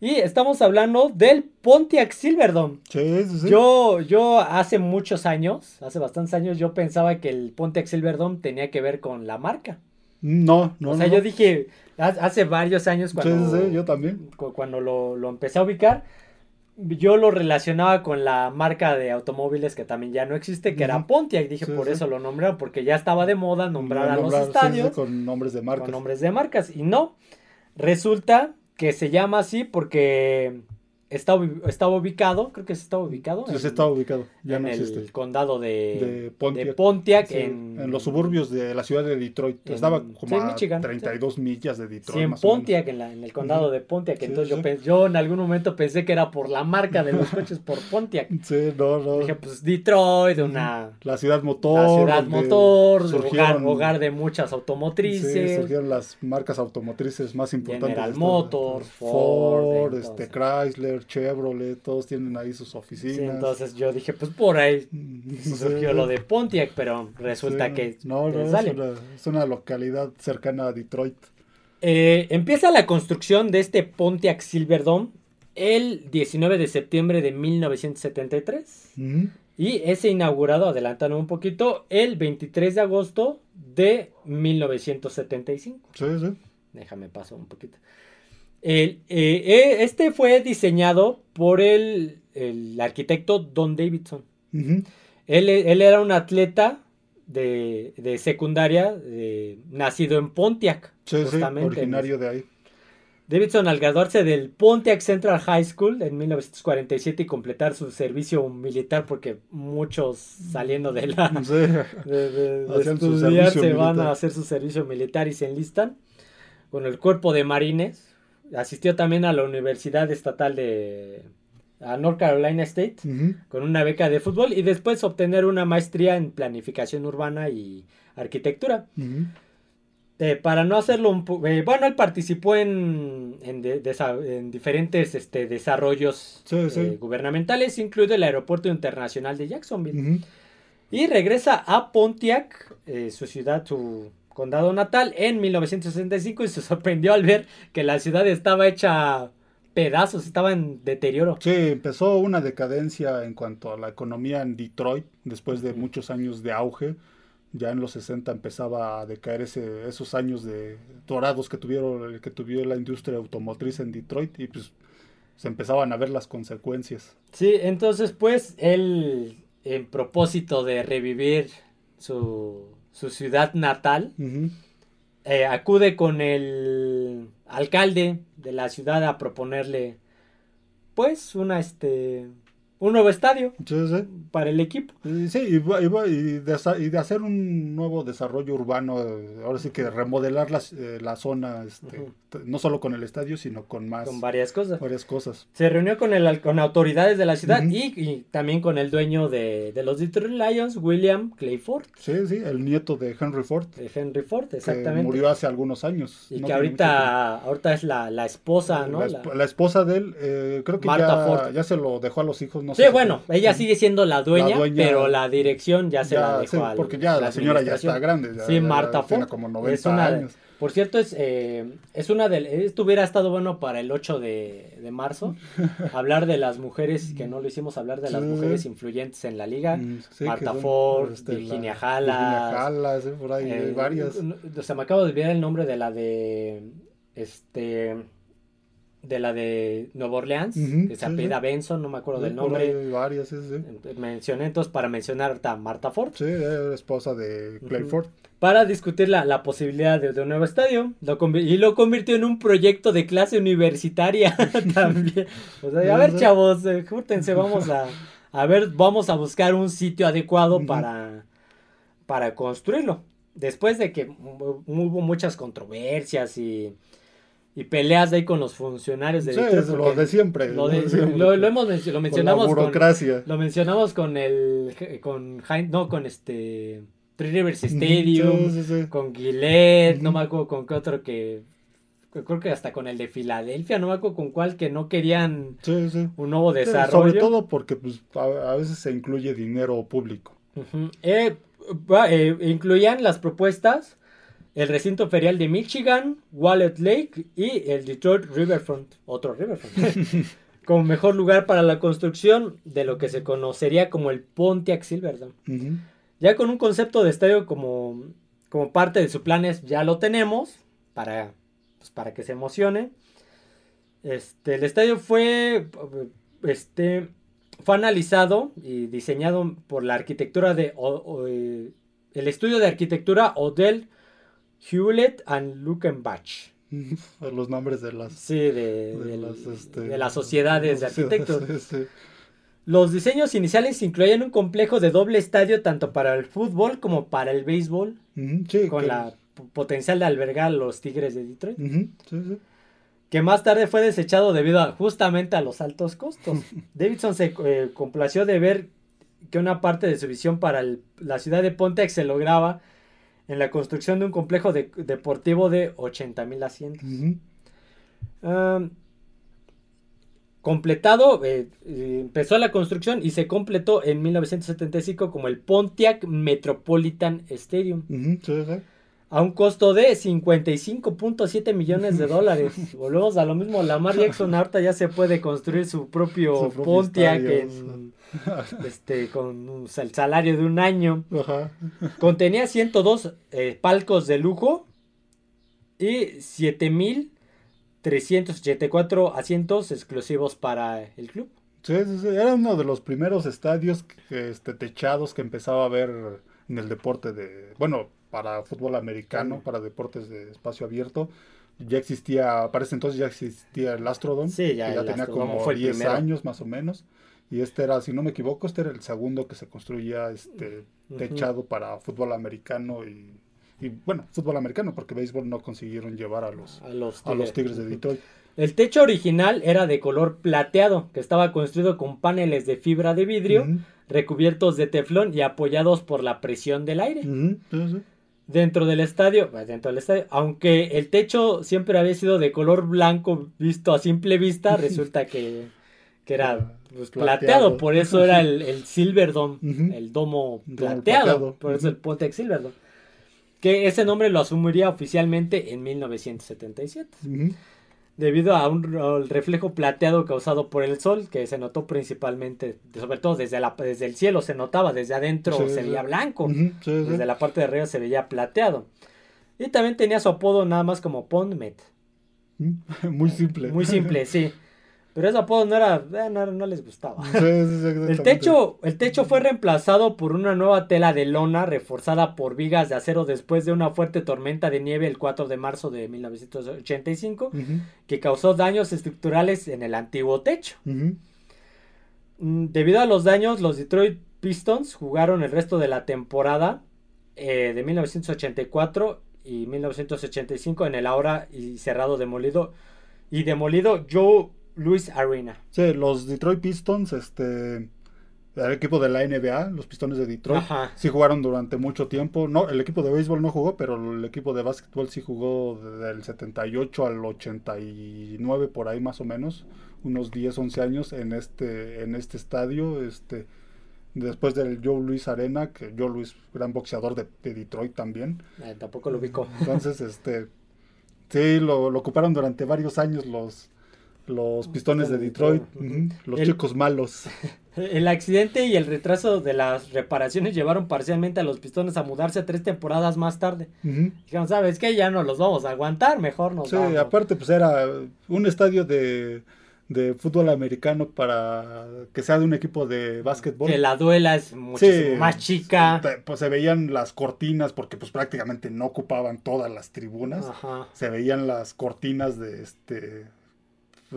Y estamos hablando del Pontiac Silverdome. Sí, sí, sí. Yo, yo hace muchos años, hace bastantes años, yo pensaba que el Pontiac Silverdome tenía que ver con la marca. No, no. o sea, no, yo dije, ha- hace varios años cuando, sí, sí, yo también. cu- cuando lo, lo empecé a ubicar, yo lo relacionaba con la marca de automóviles que también ya no existe, que era. Pontiac. Dije, Sí, por sí. eso lo nombraron, porque ya estaba de moda nombrar a los sí, estadios con nombres de marcas. con nombres de marcas. Y no, resulta que se llama así porque está, ubi- estaba ubicado, creo que se estaba ubicado Sí, en, sí, está ubicado. Ya en no el existe. condado de, De de Pontiac. Pontiac, Sí, en, en, los suburbios de la ciudad de Detroit. en- Estaba sí, como a Michigan, 32 millas de Detroit. Sí, en más o menos. Pontiac, en, la- en el condado de Pontiac. Sí, Entonces sí. yo, pen- yo en algún momento pensé que era por la marca de los coches, por Pontiac. Sí, no, no. Dije, pues Detroit, una La ciudad motor. la ciudad motor, hogar, surgieron- hogar de muchas Sí, automotrices. surgieron las marcas automotrices más importantes. General Motors, Ford, Ford, este, entonces. Chrysler, Chevrolet, todos tienen ahí sus Sí, oficinas. entonces yo dije, pues por ahí Sí. surgió lo de Pontiac, pero resulta Sí, que No, no, es sale. una, es una localidad cercana a Detroit. Eh, empieza la construcción de este Pontiac Silverdome el 19 de septiembre de 1973 Ujú. y es inaugurado, adelantando un poquito, el 23 de agosto de 1975. Sí, sí. Déjame paso un poquito. El, eh, eh, este fue diseñado por el, el arquitecto Don Davidson. Él, él era un atleta de, de secundaria, de- nacido en Pontiac, Sí, sí, justamente. originario de ahí. Davidson, al graduarse del Pontiac Central High School en 1947 y completar su servicio militar, porque muchos saliendo de la Sí. de, de- estudiar se van militar. a hacer su servicio militar y se enlistan con el cuerpo de marines. Asistió también a la Universidad Estatal de a North Carolina State con una beca de fútbol y después obtener una maestría en planificación urbana y arquitectura. Eh, para no hacerlo un eh, bueno, él participó en, en, de- desa- en diferentes este, desarrollos Sí, sí. eh, gubernamentales, incluido el Aeropuerto Internacional de Jacksonville. Y regresa a Pontiac, eh, su ciudad, su condado natal, en 1965 y se sorprendió al ver que la ciudad estaba hecha pedazos, estaba en deterioro. Sí, empezó una decadencia en cuanto a la economía en Detroit después de muchos años de auge. Ya en los 60 empezaba a decaer ese, esos años de dorados que tuvieron que tuvo la industria automotriz en Detroit y pues se empezaban a ver las consecuencias. Sí, entonces pues él, en propósito de revivir su, su ciudad natal, eh, acude con el alcalde de la ciudad a proponerle pues una este un nuevo estadio Sí, sí. para el equipo. Sí, y, de, sa- y de hacer un nuevo desarrollo urbano, ahora sí que remodelar las- eh, la zona, este, no solo con el estadio, sino con más con varias cosas. varias cosas. Se reunió con, el, con autoridades de la ciudad y, y también con el dueño de, de los Detroit Lions, William Clayford, Sí, sí, el nieto de Henry Ford, de Henry Ford, que exactamente. murió hace algunos años. y no que ahorita, ahorita es la, la esposa. ¿no? La, esp- La- esposa de él, eh, creo que Martha ya, Ford. ya se lo dejó a los hijos. No Sí, sé bueno, ella sigue siendo la dueña, La dueña- pero la dirección ya se Ya, la dejó sí, al- porque ya la señora ya está grande. ya- Sí, Marta tiene Ford. como 90 es una años. Por cierto, es, eh, es una de... Esto hubiera estado bueno para el 8 de, de marzo. hablar de las mujeres, que no lo hicimos, hablar de las Sí. mujeres influyentes en la liga. Mm, sí, Marta Ford, este, Virginia la- Hallas, Virginia sí, por ahí Eh, varias. O sea, me acabo de olvidar el nombre de la de... Este... De la de Nueva Orleans, Ujú, que se sí, apellida sí. Benson, no me acuerdo Sí, del nombre. varias. Mencioné entonces para mencionar a Marta Ford. Sí, era esposa de Clay. Ford. Para discutir la, la posibilidad de, de un nuevo estadio. Lo y lo convirtió en un proyecto de clase universitaria también. O sea, a ver, chavos, eh, júrtense, vamos a, a ver, vamos a buscar un sitio adecuado para, para construirlo. Después de que hu- hubo muchas controversias y, y peleas de ahí con los funcionarios de Sí, es lo porque de siempre. Lo, de- Siempre. lo- lo hemos lo Con mencionamos la con, burocracia. lo mencionamos con el con no con este Three Rivers Stadium, Sí, sí, sí. con Gillette, no me acuerdo con qué otro que creo que hasta con el de Filadelfia, no me acuerdo con cuál que no querían Sí, sí. un nuevo desarrollo. sobre todo porque pues, a, a veces se incluye dinero público. Eh, eh, incluían las propuestas el recinto ferial de Michigan, Wallet Lake y el Detroit Riverfront, otro Riverfront, como mejor lugar para la construcción de lo que se conocería como el Pontiac Silverdome. Ujú. Ya con un concepto de estadio como, como parte de sus planes ya lo tenemos para, pues, para que se emocione. Este, el estadio fue, este, fue analizado y diseñado por la arquitectura de o- o, eh, el estudio de arquitectura Odell Hewlett and Lukenbach. Los nombres de las, Sí, de, de del- las, este, de las sociedades de arquitectos. Sí, sí. Los diseños iniciales incluían un complejo de doble estadio tanto para el fútbol como para el béisbol, sí, con la potencial de albergar a los Tigres de Detroit, Ujú, sí, sí. que más tarde fue desechado debido a, justamente a los altos costos. Davidson se eh, complació de ver que una parte de su visión para el- la ciudad de Pontiac se lograba en la construcción de un complejo de- deportivo de 80 mil asientos. Um, completado, eh, eh, empezó la construcción y se completó en 1975 como el Pontiac Metropolitan Stadium, Ujú, sí, sí. a un costo de 55.7 millones de dólares. Volvemos a lo mismo, Lamar Jackson ahorita ya se puede construir su propio, Su propio Pontiac en, este, con un- el salario de un año. Ajá. Contenía 102 eh, palcos de lujo y 7.384 asientos exclusivos para el club. Sí, sí, sí. Era uno de los primeros estadios este, techados que empezaba a ver en el deporte de, bueno, para fútbol americano, Sí. para deportes de espacio abierto. Ya existía, para ese entonces ya existía el Astrodome. Sí, ya que ya tenía Astrodome como fue el 10 primero. años más o menos. Y este era, si no me equivoco, este era el segundo que se construía este techado para fútbol americano y, y, bueno, fútbol americano, porque béisbol no consiguieron llevar a los, A los a los Tigres. Tigres de Detroit. El techo original era de color plateado, que estaba construido con paneles de fibra de vidrio, recubiertos de teflón y apoyados por la presión del aire. Dentro del estadio, pues, dentro del estadio, aunque el techo siempre había sido de color blanco visto a simple vista, resulta que, que era pues, plateado. Plateado. por eso era el, el Silverdome, el domo Domo plateado, por eso el Pontiac Silverdome. Que ese nombre lo asumiría oficialmente en 1977 Ujú. debido a un al reflejo plateado causado por el sol que se notó principalmente, sobre todo desde, la, desde el cielo se notaba, desde adentro Sí, se sí. veía blanco, sí. desde la parte de arriba se veía plateado. Y también tenía su apodo nada más como Pondmet, Muy simple. muy simple, sí. Pero ese apodo no era, eh, no, no les gustaba. Sí, El techo, el techo fue reemplazado por una nueva tela de lona reforzada por vigas de acero después de una fuerte tormenta de nieve el 4 de marzo de 1985 Ujú, que causó daños estructurales en el antiguo techo. Mm, Debido a los daños, los Detroit Pistons jugaron el resto de la temporada eh, de 1984 y 1985 en el ahora y cerrado demolido y demolido Joe Louis Arena. Sí, los Detroit Pistons, este, el equipo de la NBA, los Pistones de Detroit, Ajá. sí jugaron durante mucho tiempo. No, el equipo de béisbol no jugó, pero el equipo de básquetbol sí jugó del 78 al 89 por ahí más o menos, unos 10, 11 años en este en este estadio, este después del Joe Louis Arena, que Joe Louis gran boxeador de, de Detroit también. Eh, tampoco lo ubico. Entonces, este sí lo, lo ocuparon durante varios años los los pistones de Detroit, los El- chicos malos. El accidente y el retraso de las reparaciones llevaron parcialmente a los Pistones a mudarse tres temporadas más tarde. Ujú. Dijeron, ¿sabes qué? Ya no los vamos a aguantar, mejor nos Sí, vamos". aparte pues era un estadio de, de fútbol americano para que sea de un equipo de básquetbol. Que la duela es muchísimo Sí, más chica. Pues se veían las cortinas porque pues prácticamente no ocupaban todas las tribunas. Ajá. Se veían las cortinas de este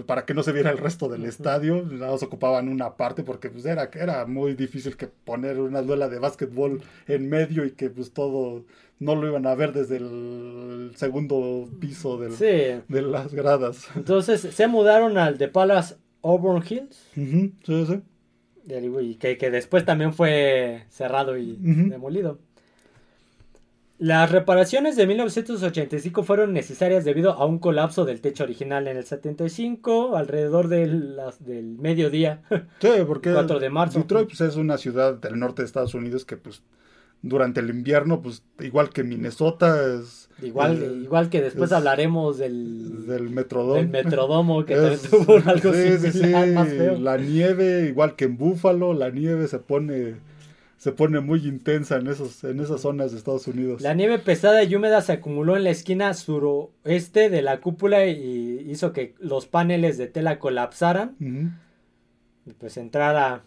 para que no se viera el resto del estadio, nada más ocupaban una parte porque pues era, era muy difícil que poner una duela de básquetbol en medio y que pues todo no lo iban a ver desde el segundo piso del, Sí. de las gradas. Entonces se mudaron al The Palace Auburn Hills. Sí, sí. Y que, que después también fue cerrado y demolido. Las reparaciones de 1985 fueron necesarias debido a un colapso del techo original en el 75, alrededor del, las- del mediodía. Sí, porque 4 de marzo. Detroit pues, es una ciudad del norte de Estados Unidos que pues durante el invierno, pues igual que Minnesota, es igual, eh, igual que después es- hablaremos del, del Metrodome. del Metrodomo, que Es- también tuvo algo sí, similar, sí, más feo. La nieve, igual que en Búfalo, la nieve se pone se pone muy intensa en esos en esas zonas de Estados Unidos. La nieve pesada y húmeda se acumuló en la esquina suroeste de la cúpula y hizo que los paneles de tela colapsaran. Y pues entrara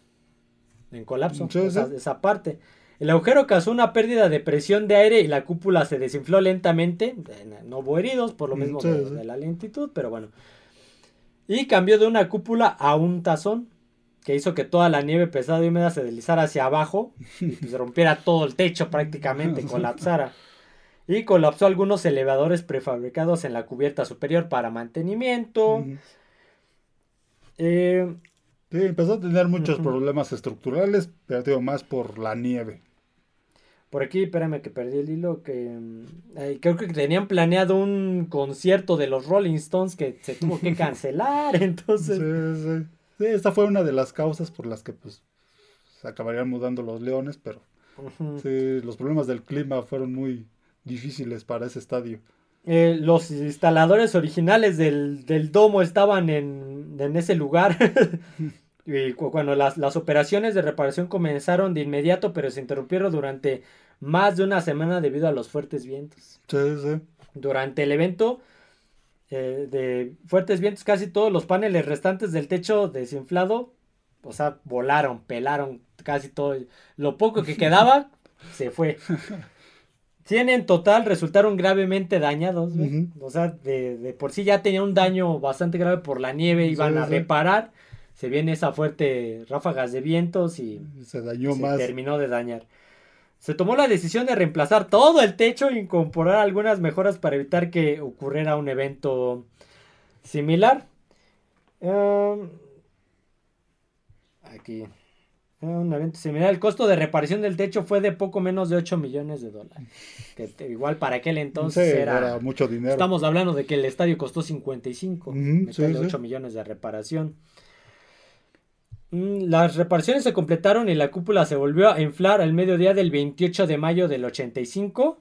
en colapso esa, esa parte. El agujero causó una pérdida de presión de aire y la cúpula se desinfló lentamente. No hubo heridos por lo Mm, mismo sí, sí. de la lentitud, pero bueno. Y cambió de una cúpula a un tazón que hizo que toda la nieve pesada y húmeda se deslizara hacia abajo y pues rompiera todo el techo prácticamente, colapsara. Y colapsó algunos elevadores prefabricados en la cubierta superior para mantenimiento. Eh, Sí, empezó a tener muchos problemas estructurales, pero digo más por la nieve. Por aquí, espérame que perdí el hilo, que mm, creo que tenían planeado un concierto de los Rolling Stones que se tuvo que cancelar, entonces... Sí, sí. Sí, esta fue una de las causas por las que pues se acabarían mudando los Leones, pero sí, los problemas del clima fueron muy difíciles para ese estadio. Eh, los instaladores originales del, del domo estaban en, en ese lugar. y cuando las, las operaciones de reparación comenzaron de inmediato, pero se interrumpieron durante más de una semana debido a los fuertes vientos. Sí, sí. Durante el evento eh, de fuertes vientos, casi todos los paneles restantes del techo desinflado, o sea, volaron, pelaron casi todo. Lo poco que quedaba se fue. 100 en total resultaron gravemente dañados. O sea, de, de por sí ya tenía un daño bastante grave por la nieve, iban Sí, a sí. reparar. Se viene esa fuerte ráfagas de vientos y Se dañó se más. terminó de dañar. Se tomó la decisión de reemplazar todo el techo e incorporar algunas mejoras para evitar que ocurriera un evento similar. Em, aquí. Un evento similar. El costo de reparación del techo fue de poco menos de 8 millones de dólares. Que te- igual para aquel entonces Sí, era... era mucho dinero. Estamos hablando de que el estadio costó 55. Ujú, meterle sí, sí. 8 millones de reparación. Mm, Las reparaciones se completaron y la cúpula se volvió a inflar al mediodía del 28 de mayo del 85.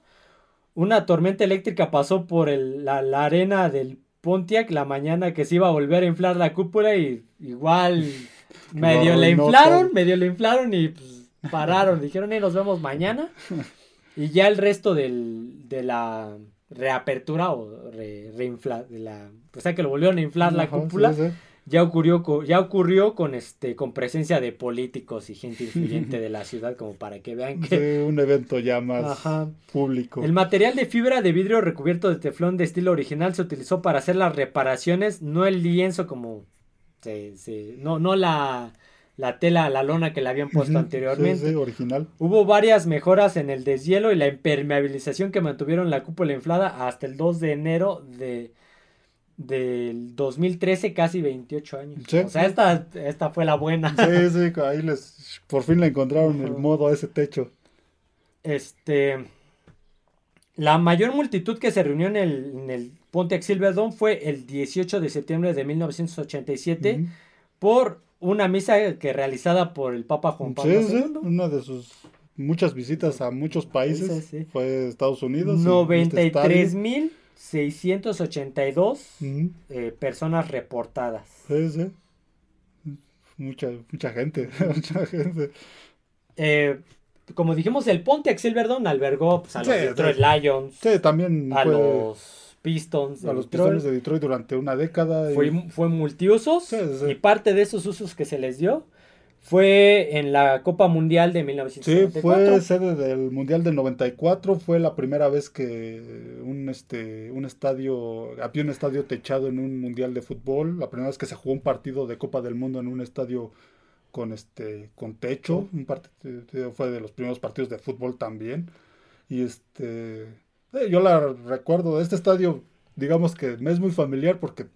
Una tormenta eléctrica pasó por el- la, la arena del Pontiac la mañana que se iba a volver a inflar la cúpula y igual medio le arruinó inflaron, medio le inflaron y pues, pararon. Dijeron, "Eh, nos vemos mañana. Y ya el resto del, de la reapertura o re- reinfla, de la, o sea que lo volvieron a inflar la cúpula, sí, sí. Ya ocurrió co- ya ocurrió con este con presencia de políticos y gente influyente de la ciudad como para que vean que Sí, un evento ya más Ajá. público. el material de fibra de vidrio recubierto de teflón de estilo original se utilizó para hacer las reparaciones, no el lienzo como se, se- no no la la tela, la lona que le habían puesto anteriormente. Sí, sí, original. Hubo varias mejoras en el deshielo y la impermeabilización que mantuvieron la cúpula inflada hasta el 2 de enero de del 2013, casi 28 años. O sea, esta, esta fue la buena. Sí, sí, ahí les, por fin le encontraron el modo a ese techo. Este, la mayor multitud que se reunió en el, en el Pontiac Silverdome fue el 18 de septiembre de 1987 uh -huh. por una misa que realizada por el Papa Juan Pablo sí, II. Sí, una de sus muchas visitas a muchos países. Fue Estados Unidos. 93 este mil 682 uh -huh. eh, personas reportadas. Sí, sí. Mucha, mucha gente, mucha gente. Eh, como dijimos, el Ponte Axel Silverdome albergó pues, a los Detroit. Lions. Sí, también. A los Pistons. A los Detroit. Pistons de Detroit durante una década. Fue, fue multiusos. Y parte de esos usos que se les dio fue en la Copa Mundial de 1994. Sí, fue sede del Mundial del 94. Fue la primera vez que un, este, un estadio, había un estadio techado en un Mundial de fútbol. La primera vez que se jugó un partido de Copa del Mundo en un estadio con, este, con techo. Un partido, fue de los primeros partidos de fútbol también. Y este, eh, yo la recuerdo, este estadio, digamos que me es muy familiar porque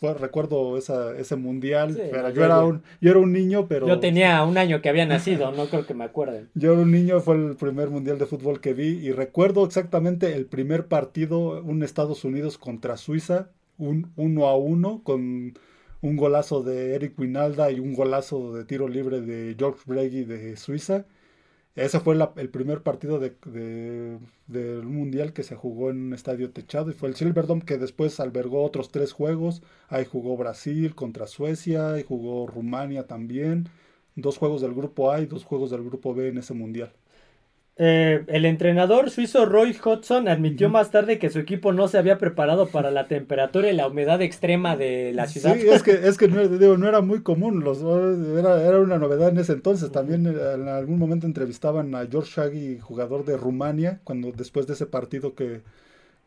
recuerdo esa, ese mundial, pero yo, era un, yo era un niño, pero... Yo tenía un año que había nacido, no creo que me acuerden. Yo era un niño, fue el primer mundial de fútbol que vi y recuerdo exactamente el primer partido, un Estados Unidos contra Suiza, un uno a uno con un golazo de Eric Winalda y un golazo de tiro libre de George Brady de Suiza. Ese fue el primer partido de, del mundial que se jugó en un estadio techado y fue el Silverdome que después albergó otros tres juegos. Ahí jugó Brasil contra Suecia, y jugó Rumania también. Dos juegos del grupo A y dos juegos del grupo B en ese mundial. Eh, el entrenador suizo Roy Hodgson admitió más tarde que su equipo no se había preparado para la temperatura y la humedad extrema de la ciudad. Sí, es que, es que no, no era muy común, los, era, era, una novedad en ese entonces. También eh, en algún momento entrevistaban a George Shaggy, jugador de Rumania, cuando después de ese partido que,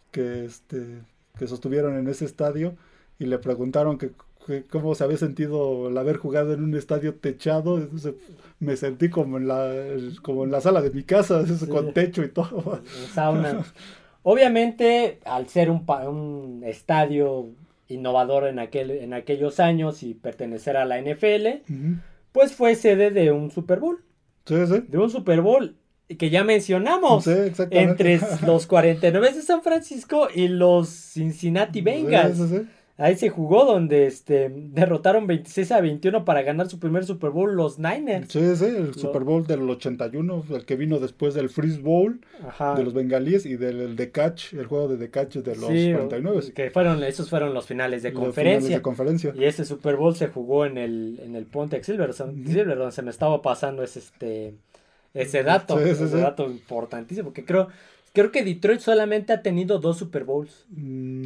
que, este, que sostuvieron en ese estadio, y le preguntaron que cómo se había sentido el haber jugado en un estadio techado. Entonces, me sentí como en la, como en la sala de mi casa, con techo y todo. Sauna. Obviamente, al ser un, un estadio innovador en, aquel, en aquellos años y pertenecer a la NFL, pues fue sede de un Super Bowl. Sí, sí. De un Super Bowl que ya mencionamos. entre los 49 de San Francisco y los Cincinnati Bengals. Ahí se jugó donde este, derrotaron 26 a 21 para ganar su primer Super Bowl los Niners. Sí, sí, el Super Bowl del 81, el que vino después del Freeze Bowl de los bengalíes y del The Catch, el juego de The Catch de los 49. Que fueron, esos fueron los finales de conferencia. de conferencia. Y ese Super Bowl se jugó en el, en el Pontiac Silver, donde se me estaba pasando ese, este, ese dato, ese dato importantísimo, que creo Creo que Detroit solamente ha tenido dos Super Bowls.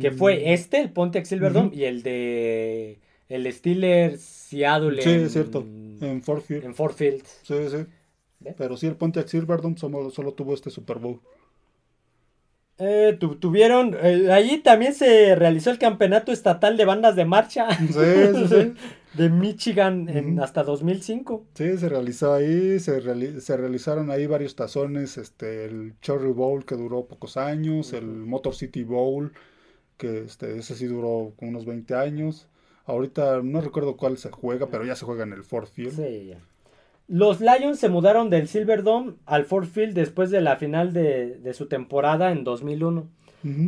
Que fue mm. este, el Pontiac Silverdome, y el de el Steelers Seattle. Sí, es cierto. En Fort Field. En Fort Field. Sí, sí. Pero sí, el Pontiac Silverdome solo, solo tuvo este Super Bowl. Eh, tuvieron, eh, allí también se realizó el campeonato estatal de bandas de marcha de Michigan en, hasta 2005. Sí, se realizó ahí, se, realizaron ahí varios tazones, este, el Cherry Bowl que duró pocos años, el Motor City Bowl, que este, ese sí duró unos 20 años. Ahorita no recuerdo cuál se juega, pero ya se juega en el Ford Field. Sí, ya. Los Lions se mudaron del Silverdome al Ford Field después de la final de, su temporada en 2001.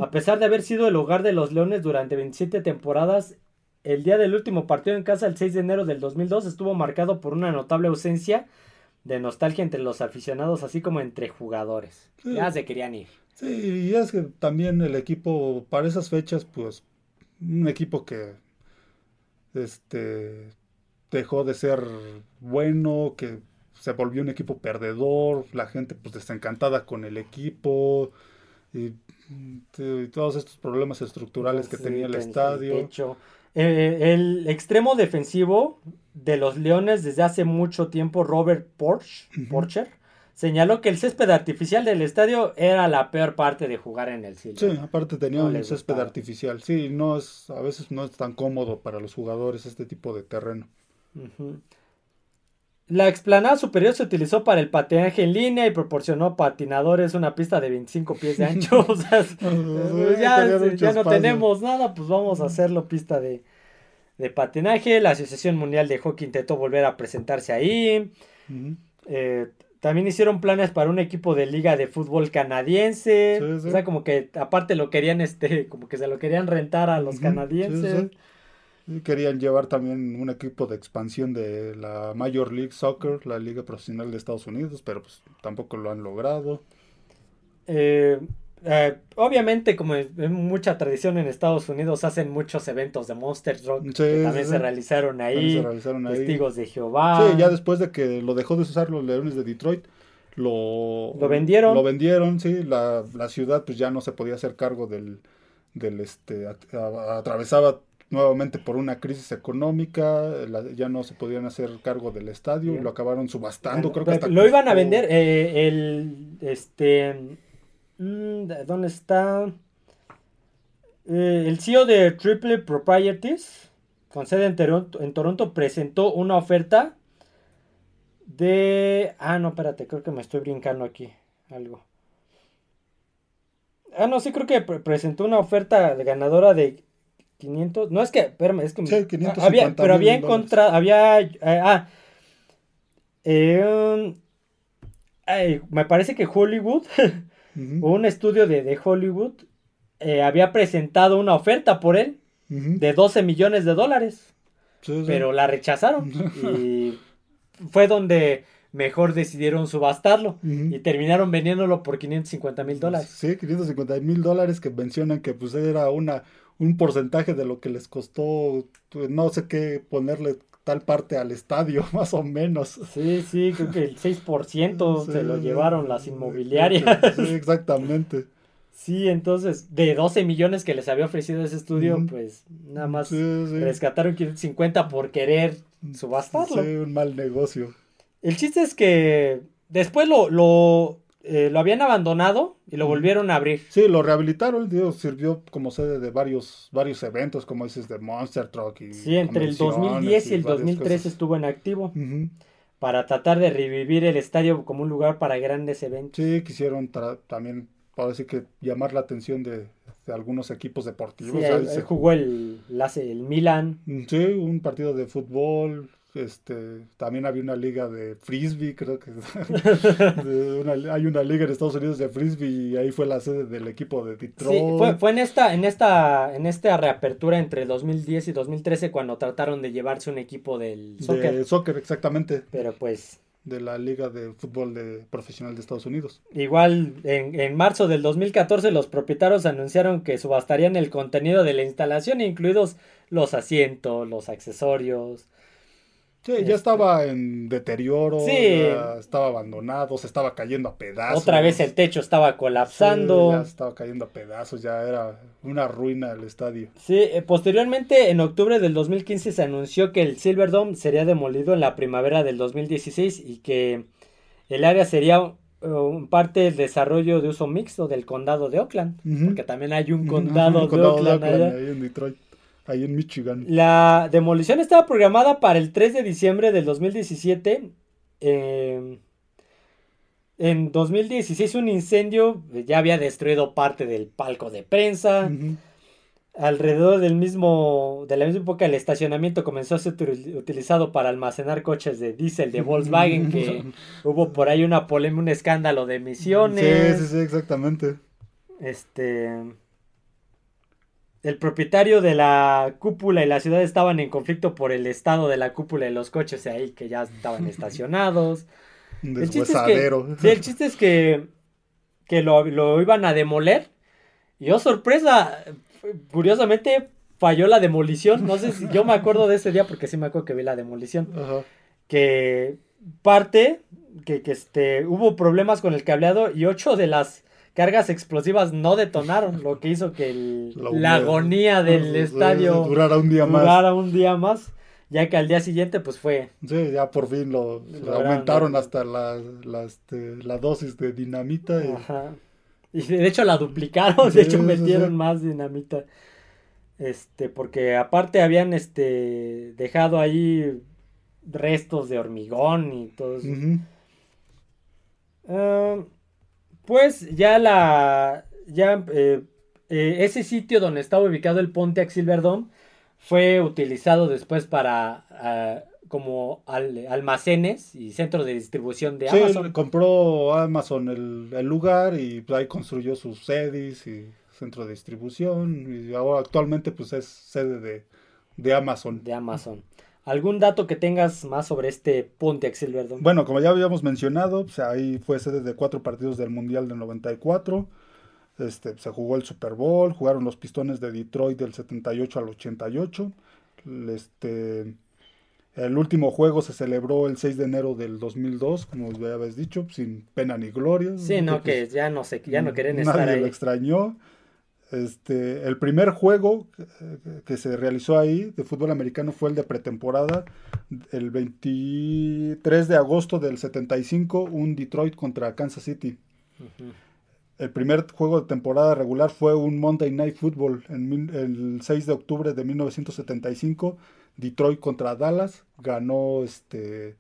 A pesar de haber sido el hogar de los Leones durante 27 temporadas, el día del último partido en casa, el 6 de enero del 2002, estuvo marcado por una notable ausencia de nostalgia entre los aficionados, así como entre jugadores. Ya se querían ir. Sí, y es que también el equipo, para esas fechas, pues, un equipo que este dejó de ser bueno, que se volvió un equipo perdedor, la gente pues desencantada con el equipo y, todos estos problemas estructurales que tenía el estadio. hecho, eh, el extremo defensivo de los Leones desde hace mucho tiempo, Robert Porcher, señaló que el césped artificial del estadio era la peor parte de jugar en el cielo. Sí, aparte tenía un césped artificial. Sí, no es, a veces no es tan cómodo para los jugadores este tipo de terreno. La explanada superior se utilizó para el patinaje en línea y proporcionó patinadores una pista de 25 pies de ancho. o sea, ya, no tenemos nada, pues vamos a hacerlo pista de, patinaje. La Asociación Mundial de Hockey intentó volver a presentarse ahí. Eh, también hicieron planes para un equipo de liga de fútbol canadiense. O sea, como que aparte lo querían, este, como que se lo querían rentar a los canadienses. Querían llevar también un equipo de expansión de la Major League Soccer, la liga profesional de Estados Unidos, pero pues tampoco lo han logrado. Eh, eh, obviamente, como es mucha tradición en Estados Unidos, hacen muchos eventos de Monster Rock que también se realizaron ahí. Testigos de Jehová. Sí, ya después de que lo dejó de usar los Leones de Detroit, lo, lo vendieron. Lo vendieron, sí. La, ciudad pues ya no se podía hacer cargo del, del este, atravesaba nuevamente por una crisis económica, la- ya no se podían hacer cargo del estadio Bien. lo acabaron subastando. Creo que hasta lo iban a vender eh, el este mm, ¿dónde está? Eh, el CEO de Triple Properties con sede en Toronto, en Toronto presentó una oferta de ah no espérate creo que me estoy brincando aquí algo ah no sí creo que pre- presentó una oferta ganadora de 500 no es que espérame es que Sí, 550 había pero había encontrado había eh, ah eh, me parece que Hollywood, un estudio de, de Hollywood, eh, había presentado una oferta por él de 12 millones de dólares, Sí, sí. pero la rechazaron y fue donde mejor decidieron subastarlo y terminaron vendiéndolo por 550 mil dólares. Sí, 550 mil dólares que mencionan que pues era una un porcentaje de lo que les costó, pues, no sé qué, ponerle tal parte al estadio, más o menos. Sí, sí, creo que el 6% se Sí, lo sí. llevaron las inmobiliarias. Sí, exactamente. Sí, entonces, de 12 millones que les había ofrecido ese estudio, pues nada más Sí, sí. rescataron 550 por querer subastarlo. Sí, un mal negocio. El chiste es que después lo, lo, eh, lo habían abandonado y lo volvieron a abrir. Sí, lo rehabilitaron, digo, sirvió como sede de varios, varios eventos, como dices, de Monster Truck y Sí, entre el convenciones 2010 y el varias 2013 cosas. estuvo en activo para tratar de revivir el estadio como un lugar para grandes eventos. Sí, quisieron también, sí que llamar la atención de, de algunos equipos deportivos. se- jugó el, la- el Milan. Mm, Sí, un partido de fútbol, este, también había una liga de frisbee, creo que una- hay una liga en Estados Unidos de frisbee y ahí fue la sede del equipo de Detroit. Sí, fue, fue en esta, en esta, en esta reapertura entre 2010 y 2013 cuando trataron de llevarse un equipo del de soccer. soccer, exactamente, Pero pues de la liga de fútbol de profesional de Estados Unidos. Igual en, en marzo del 2014 los propietarios anunciaron que subastarían el contenido de la instalación, incluidos los asientos, los accesorios. Sí, Este- ya estaba en deterioro, Sí. estaba abandonado, se estaba cayendo a pedazos. Otra vez el techo estaba Sí, colapsando. ya estaba cayendo a pedazos, ya era una ruina el estadio. Sí, eh, posteriormente en octubre del 2015 se anunció que el Silverdome sería demolido en la primavera del 2016 y que el área sería uh, parte del desarrollo de uso mixto del condado de Oakland, porque también hay un condado, un de Oakland allá. ahí en Detroit, ahí en Michigan. La demolición estaba programada para el 3 de diciembre del 2017. Eh, en 2016 un incendio ya había destruido parte del palco de prensa. Alrededor del mismo, de la misma época el estacionamiento comenzó a ser util- utilizado para almacenar coches de diésel de Volkswagen, que hubo por ahí una polémica, un escándalo de emisiones. Sí, sí, sí, exactamente. Este. El propietario de la cúpula y la ciudad estaban en conflicto por el estado de la cúpula y los coches ahí que ya estaban estacionados. El chiste es que, sí, el chiste es que, que lo, lo iban a demoler. Y oh, sorpresa, curiosamente falló la demolición. No sé si yo me acuerdo de ese día porque sí me acuerdo que vi la demolición. Ajá. Que parte, que, que este, hubo problemas con el cableado y ocho de las cargas explosivas no detonaron, lo que hizo que el- La la, agonía del estadio Durara un día más. durara un día más, ya que al día siguiente pues fue Sí, ya por fin lo aumentaron hasta la, la, este, la dosis de dinamita. y- Ajá. Y de hecho la duplicaron, de hecho metieron sí. más dinamita. Este, porque aparte habían este dejado ahí restos de hormigón y todo eso. Ah, pues ya la ya eh, eh, ese sitio donde estaba ubicado el Pontiac Silverdome fue utilizado después para ah, como al- almacenes y centros de distribución de Sí, Amazon. compró Amazon el, el lugar y pues, ahí construyó sus sedes y centro de distribución. Y ahora actualmente pues es sede de, de Amazon. de Amazon. ¿Algún dato que tengas más sobre este Pontiac Silverdome? Bueno, como ya habíamos mencionado, pues, ahí fue sede de cuatro partidos del Mundial del 94. Este, se jugó el Super Bowl, jugaron los Pistones de Detroit del 78 al 88. Este, el último juego se celebró el 6 de enero del 2002, como ya habéis dicho, sin pena ni gloria. sí, no, Pues, que ya no sé, ya no querían nadie estar lo ahí. extrañó. Este, el primer juego que se realizó ahí de fútbol americano fue el de pretemporada, el 23 de agosto del 75, un Detroit contra Kansas City. El primer juego de temporada regular fue un Monday Night Football en el 6 de octubre de 1975, Detroit contra Dallas, ganó este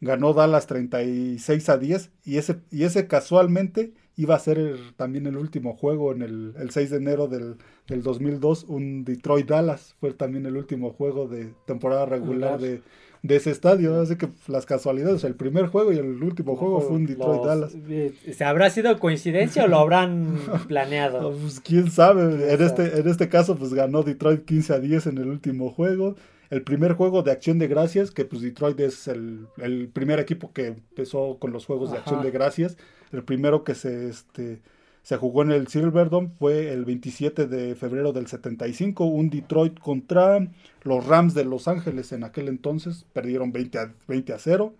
ganó Dallas 36 a 10 y ese, y ese casualmente iba a ser también el último juego en el, 6 de enero del, 2002, un Detroit Dallas, fue también el último juego de temporada regular de, ese estadio, así que las casualidades, el primer juego y el último juego fue un Detroit Dallas. Eh, ¿Se habrá sido coincidencia o lo habrán planeado? pues quién sabe, en este, en este caso pues ganó Detroit 15 a 10 en el último juego. El primer juego de acción de gracias, que pues Detroit es el, primer equipo que empezó con los juegos de acción de gracias. El primero que se, este, se jugó en el Silverdome fue el 27 de febrero del 75, un Detroit contra los Rams de Los Ángeles en aquel entonces, perdieron 20 a, 20 a 0.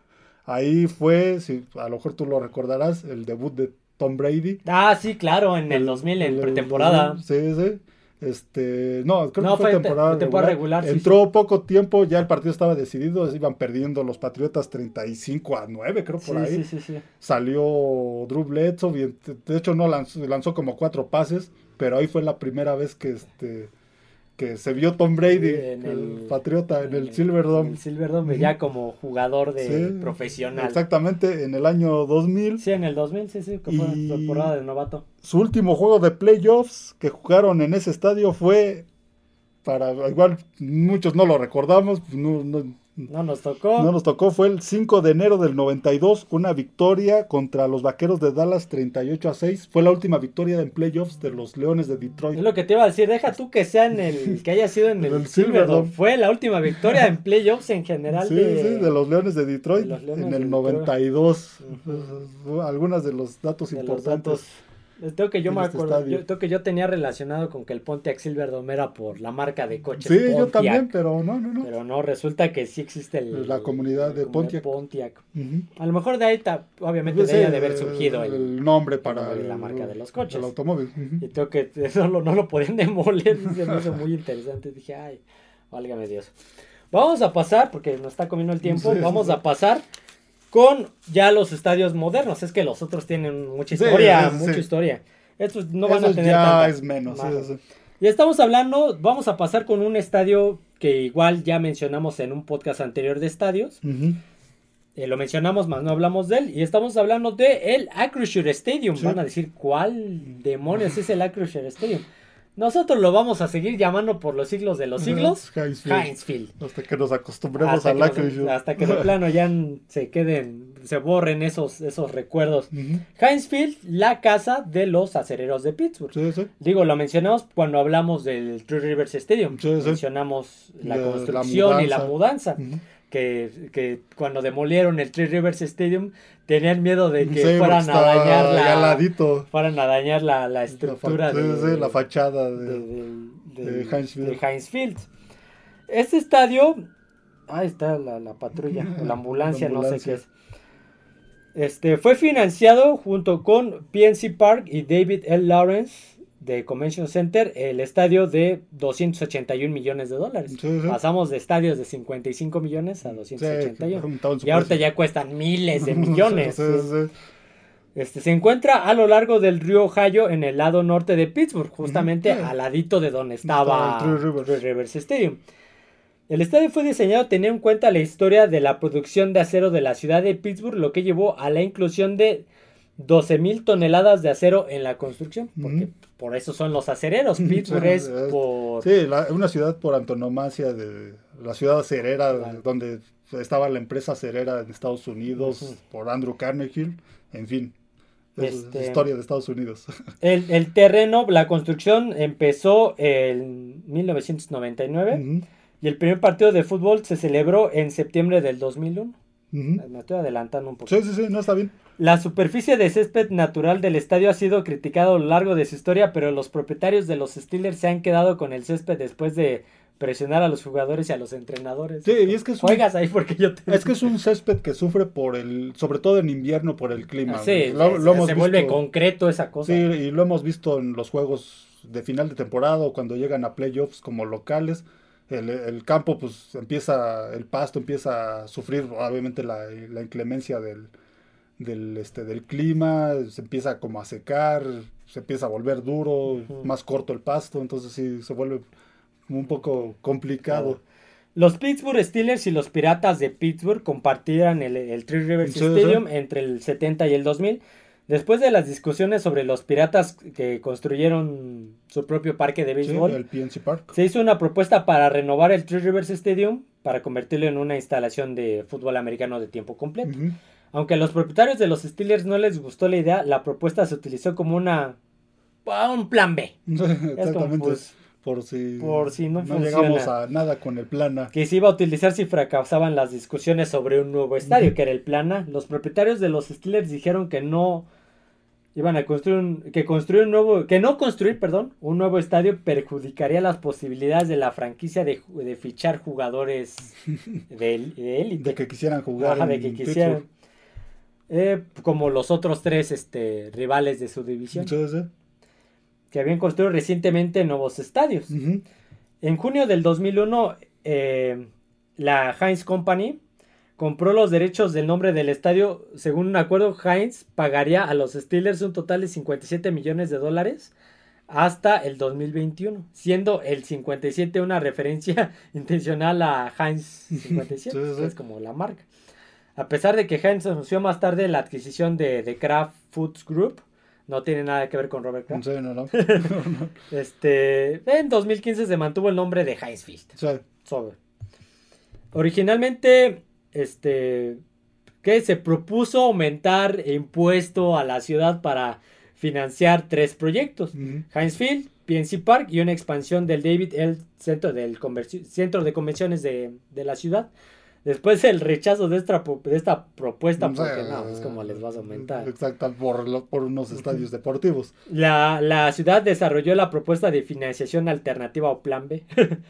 Ahí fue, si, a lo mejor tú lo recordarás, el debut de Tom Brady. Ah, sí, claro, en el, 2000, en pretemporada. sí, sí. Este, no, creo que fue, temporada, regular. Entró poco tiempo, ya el partido estaba decidido, iban perdiendo los Patriotas 35 a 9, creo por ahí. Salió Drew Bledsoe, de hecho no lanzó, lanzó como cuatro pases, pero ahí fue la primera vez que este que se vio Tom Brady, en el, Patriota, en, el, Silverdome. El Silverdome, ya como jugador de profesional. Exactamente, en el año 2000. Sí, en el 2000, sí, sí, que fue temporada de novato. Su último juego de playoffs que jugaron en ese estadio fue, para, igual muchos no lo recordamos, no, no no nos tocó. No nos tocó, fue el 5 de enero del 92, una victoria contra los Vaqueros de Dallas 38 a 6. Fue la última victoria en playoffs de los Leones de Detroit. Es lo que te iba a decir, deja tú que sea en el que haya sido en el, Silverdome. Fue la última victoria en playoffs en general sí, de, sí, de los Leones de Detroit en el 92. Algunas de los datos importantes. Tengo que yo me este acuerdo, yo, tengo que yo tenía relacionado con que el Pontiac Silverdome era por la marca de coches. Sí, yo también, pero no, no, no. Pero no, resulta que sí existe el, la comunidad de Pontiac. Pontiac. A lo mejor de ahí, obviamente, pues de ahí de haber surgido el, nombre para la marca de los coches. El automóvil. Y tengo que no lo, no lo podían demoler, se me hizo muy interesante. Dije, ay, válgame Dios. Vamos a pasar, porque nos está comiendo el tiempo, vamos a pasar con ya los estadios modernos. Es que los otros tienen mucha historia, mucha historia. Estos no van a tener ya es menos. y estamos hablando, vamos a pasar con un estadio que igual ya mencionamos en un podcast anterior de estadios. Eh, lo mencionamos, más no hablamos de él. Y estamos hablando de el Acrisure Stadium. Van a decir, ¿cuál demonios es el Acrisure Stadium? Nosotros lo vamos a seguir llamando por los siglos de los siglos Hinesfield. Hasta que nos acostumbremos a la Hasta que de plano ya se queden, se borren esos, esos recuerdos. Hinesfield, la casa de los acereros de Pittsburgh. Digo, lo mencionamos cuando hablamos del True Rivers Stadium. mencionamos la, construcción y la mudanza que, cuando demolieron el Three Rivers Stadium tenían miedo de que fueran, a dañar la, fueran a dañar la, estructura de, la fachada de, Heinz Field. Este estadio, ahí está la, patrulla, la ambulancia, no sé qué es. Este, fue financiado junto con PNC Park y David L. Lawrence de Convention Center el estadio de 281 millones de dólares. Pasamos de estadios de 55 millones a 281. y ahorita ya cuestan miles de millones. este, se encuentra a lo largo del río Ohio en el lado norte de Pittsburgh, justamente al ladito de donde estaba Rivers. Rivers Stadium. El estadio fue diseñado teniendo en cuenta la historia de la producción de acero de la ciudad de Pittsburgh, lo que llevó a la inclusión de 12 mil toneladas de acero en la construcción, porque por eso son los acereros. Pittsburgh es por... Sí, una ciudad por antonomasia de la ciudad acerera, donde estaba la empresa acerera en Estados Unidos, por Andrew Carnegie, en fin. Es este, historia de Estados Unidos. El, el, terreno, la construcción empezó en 1999 y el primer partido de fútbol se celebró en septiembre del 2001. Me estoy adelantando un poco. Sí, sí, sí, no está bien. La superficie de césped natural del estadio ha sido criticado a lo largo de su historia, pero los propietarios de los Steelers se han quedado con el césped después de presionar a los jugadores y a los entrenadores. Sí, y es que es un, Juegas ahí porque yo te... es que es un césped que sufre por el, sobre todo en invierno por el clima. Sí, Lo- se- lo hemos se vuelve visto- concreto esa cosa. Sí, y lo hemos visto en los juegos de final de temporada o cuando llegan a playoffs como locales. El, el campo, pues empieza, el pasto empieza a sufrir obviamente la, la inclemencia del, del, este, del clima, se empieza como a secar, se empieza a volver duro, más corto el pasto, entonces sí, se vuelve un poco complicado. Los Pittsburgh Steelers y los Piratas de Pittsburgh compartieran el, el Three Rivers Sí, sí. Stadium entre el 70 y el 2000. Después de las discusiones sobre los Piratas que construyeron su propio parque de Sí, béisbol, el PNC Park. se hizo una propuesta para renovar el Three Rivers Stadium para convertirlo en una instalación de fútbol americano de tiempo completo. Aunque a los propietarios de los Steelers no les gustó la idea, la propuesta se utilizó como una un plan B. Exactamente. pues, por si, por si no llegamos funciona. a nada con el plan A. que se iba a utilizar si fracasaban las discusiones sobre un nuevo estadio, que era el plan A. Los propietarios de los Steelers dijeron que no iban a construir un, que construir un nuevo, que no construir, perdón, un nuevo estadio perjudicaría las posibilidades de la franquicia de, de fichar jugadores de él- de élite. De que quisieran jugar. Ajá, de que quisieran. Eh, como los otros tres este, rivales de su división, que habían construido recientemente nuevos estadios. En junio del 2001, eh, la Heinz Company compró los derechos del nombre del estadio. Según un acuerdo, Heinz pagaría a los Steelers un total de 57 millones de dólares hasta el 2021, siendo el 57 una referencia intencional a Heinz 57, Sí, sí, sí. que es como la marca. A pesar de que Heinz anunció más tarde la adquisición de, de Kraft Foods Group, no tiene nada que ver con Robert Kraft. Sí, no, no. Este, en 2015 se mantuvo el nombre de Heinz Field. Sí. Sobre. Originalmente, este, que se propuso aumentar impuesto a la ciudad para financiar tres proyectos: Ujú. Heinz Field, PNC Park y una expansión del David L. Centro, del Centro de Convenciones de, de la ciudad. Después del rechazo de esta, de esta propuesta, porque no, es como les vas a aumentar. Exacto, por, por unos estadios deportivos. La, la ciudad desarrolló la propuesta de financiación alternativa o plan B,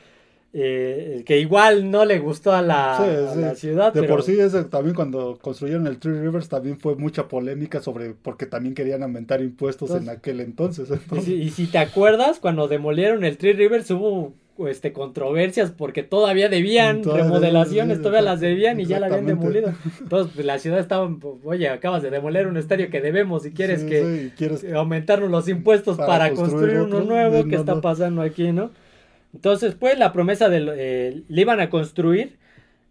eh, que igual no le gustó a la, Sí, a sí. la ciudad. De pero- por sí, ese, también cuando construyeron el Three Rivers también fue mucha polémica sobre porque también querían aumentar impuestos en Entonces- aquel entonces. Y si, y si te acuerdas, cuando demolieron el Three Rivers hubo este, controversias porque todavía debían Todavía- remodelaciones, todavía las debían y ya la habían demolido. Entonces, pues, la ciudad estaba, oye, acabas de demoler un estadio que debemos y quieres Sí, que sí, quieres- aumentarnos los impuestos para, Para construir, construir uno nuevo. ¿Qué está pasando aquí, no? Entonces, pues, la promesa de... eh, le iban a construir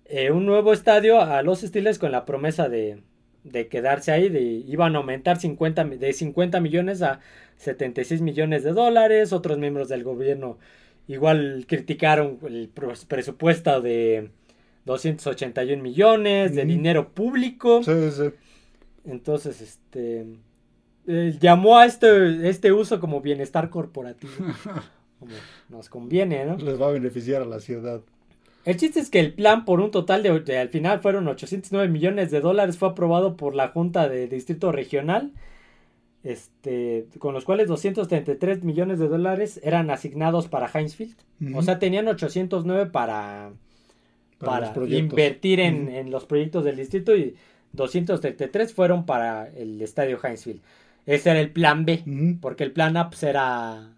eh, un nuevo estadio a los Steelers con la promesa de, de quedarse ahí. De, iban a aumentar 50, mi- de 50 millones a 76 millones de dólares. Otros miembros del gobierno igual criticaron el presupuesto de 281 millones de dinero público. Sí, sí. Entonces, este eh, llamó a este, este uso como bienestar corporativo. Como nos conviene, ¿no? Les va a beneficiar a la ciudad. El chiste es que el plan por un total de, de- al final fueron 809 millones de dólares fue aprobado por la Junta de Distrito Regional. Este, con los cuales 233 millones de dólares eran asignados para Heinzfield. O sea, tenían 809 para, Para invertir en, en los proyectos del distrito y 233 fueron para el estadio Heinzfield. Ese era el plan B, porque el plan A pues, era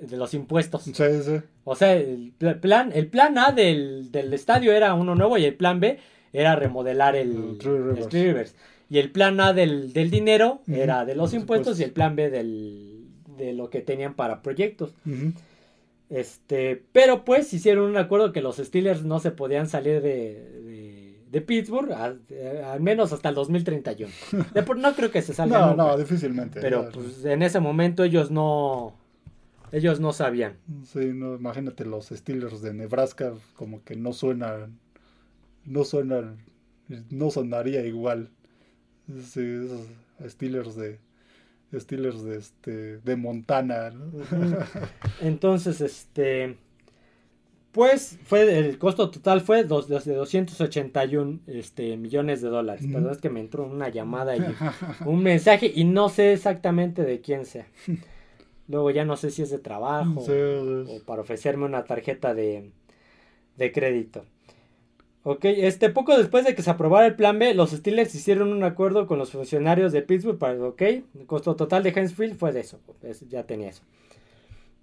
de los impuestos. Sí, sí. O sea, el pl- plan, el plan A del, del estadio era uno nuevo y el plan B era remodelar el, El Three Rivers. el Three Rivers. Y el plan A del, del dinero era de los impuestos y el plan B del, de lo que tenían para proyectos. Este, pero pues hicieron un acuerdo que los Steelers no se podían salir de, de, de Pittsburgh, a- al menos hasta el 2031. De no creo que se salgan. No, nunca, no, difícilmente. pero ya. pues en ese momento ellos no, ellos no sabían. Sí, no, imagínate los Steelers de Nebraska, como que no suenan, no suenan, no sonaría igual. Sí, esos Steelers de, Steelers de este, de Montana, ¿no? Entonces, este, pues fue el costo total fue dos, de 281 este, millones de dólares. Ujú. Perdón, es que me entró una llamada y un mensaje y no sé exactamente de quién sea. Luego ya no sé si es de trabajo Sí, o para ofrecerme una tarjeta de, de crédito. Ok, este, poco después de que se aprobara el plan B, los Steelers hicieron un acuerdo con los funcionarios de Pittsburgh para, ok, el costo total de Heinz Field fue de eso, pues, ya tenía eso.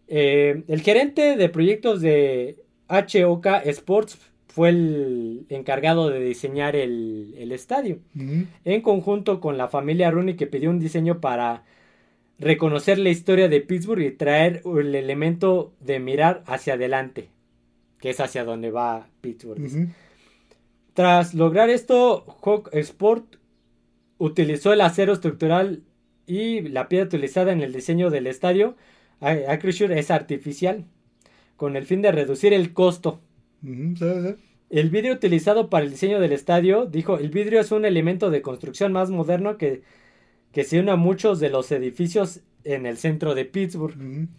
Eh, el gerente de proyectos de HOK Sports fue el encargado de diseñar el, estadio, en conjunto con la familia Rooney que pidió un diseño para reconocer la historia de Pittsburgh y traer el elemento de mirar hacia adelante, que es hacia donde va Pittsburgh. Tras lograr esto, Hawk Sport utilizó el acero estructural y la piedra utilizada en el diseño del estadio. Acrisure es artificial, con el fin de reducir el costo. El vidrio utilizado para el diseño del estadio, dijo, el vidrio es un elemento de construcción más moderno que, que se une a muchos de los edificios en el centro de Pittsburgh.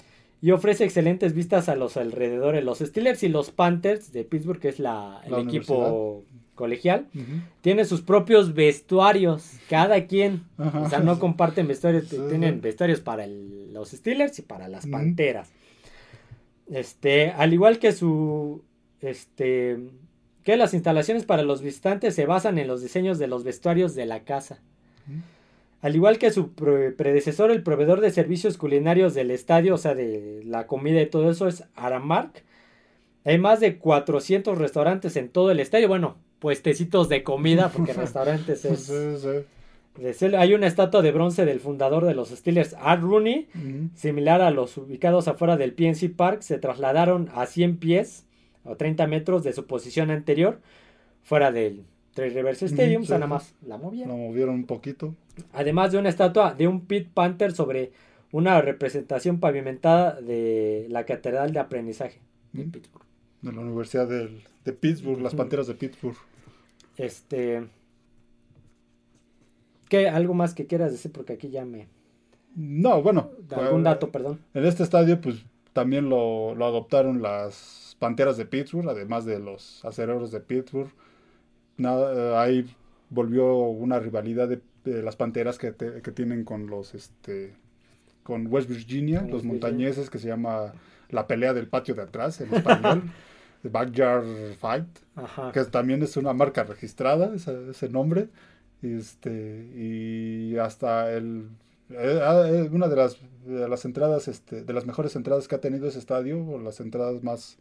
Y ofrece excelentes vistas a los alrededores. Los Steelers y los Panthers de Pittsburgh, que es la, el equipo colegial, tiene sus propios vestuarios, cada quien. O sea, no comparten vestuarios, tienen vestuarios para los Steelers y para las Panteras. Este, al igual que su, este, que las instalaciones para los visitantes se basan en los diseños de los vestuarios de la casa. Al igual que su predecesor, el proveedor de servicios culinarios del estadio, o sea, de la comida y todo eso, es Aramark. Hay más de 400 restaurantes en todo el estadio. Bueno, puestecitos de comida, porque restaurantes es... hay una estatua de bronce del fundador de los Steelers, Art Rooney, similar a los ubicados afuera del PNC Park. Se trasladaron a 100 pies o 30 metros de su posición anterior, fuera del Tres Rivers Stadium. o sea, nada más la movieron. La movieron un poquito. Además de una estatua de un Pit Panther sobre una representación pavimentada de la Catedral de Aprendizaje de Pittsburgh de la Universidad de, Pittsburgh, las Panteras de Pittsburgh. Este. ¿Qué? ¿Algo más que quieras decir? Porque aquí ya me. No, bueno. Algún dato, perdón. En este estadio, pues también lo, adoptaron las Panteras de Pittsburgh, además de los acereros de Pittsburgh. Nada, ahí volvió una rivalidad de, las Panteras que, tienen con los. este con West Virginia, los montañeses, que se llama la pelea del patio de atrás en español. Backyard Fight, que también es una marca registrada, ese, nombre. Este, y hasta el eh, ah, eh, una de las, de las entradas, este, de las mejores entradas que ha tenido ese estadio, o las entradas más,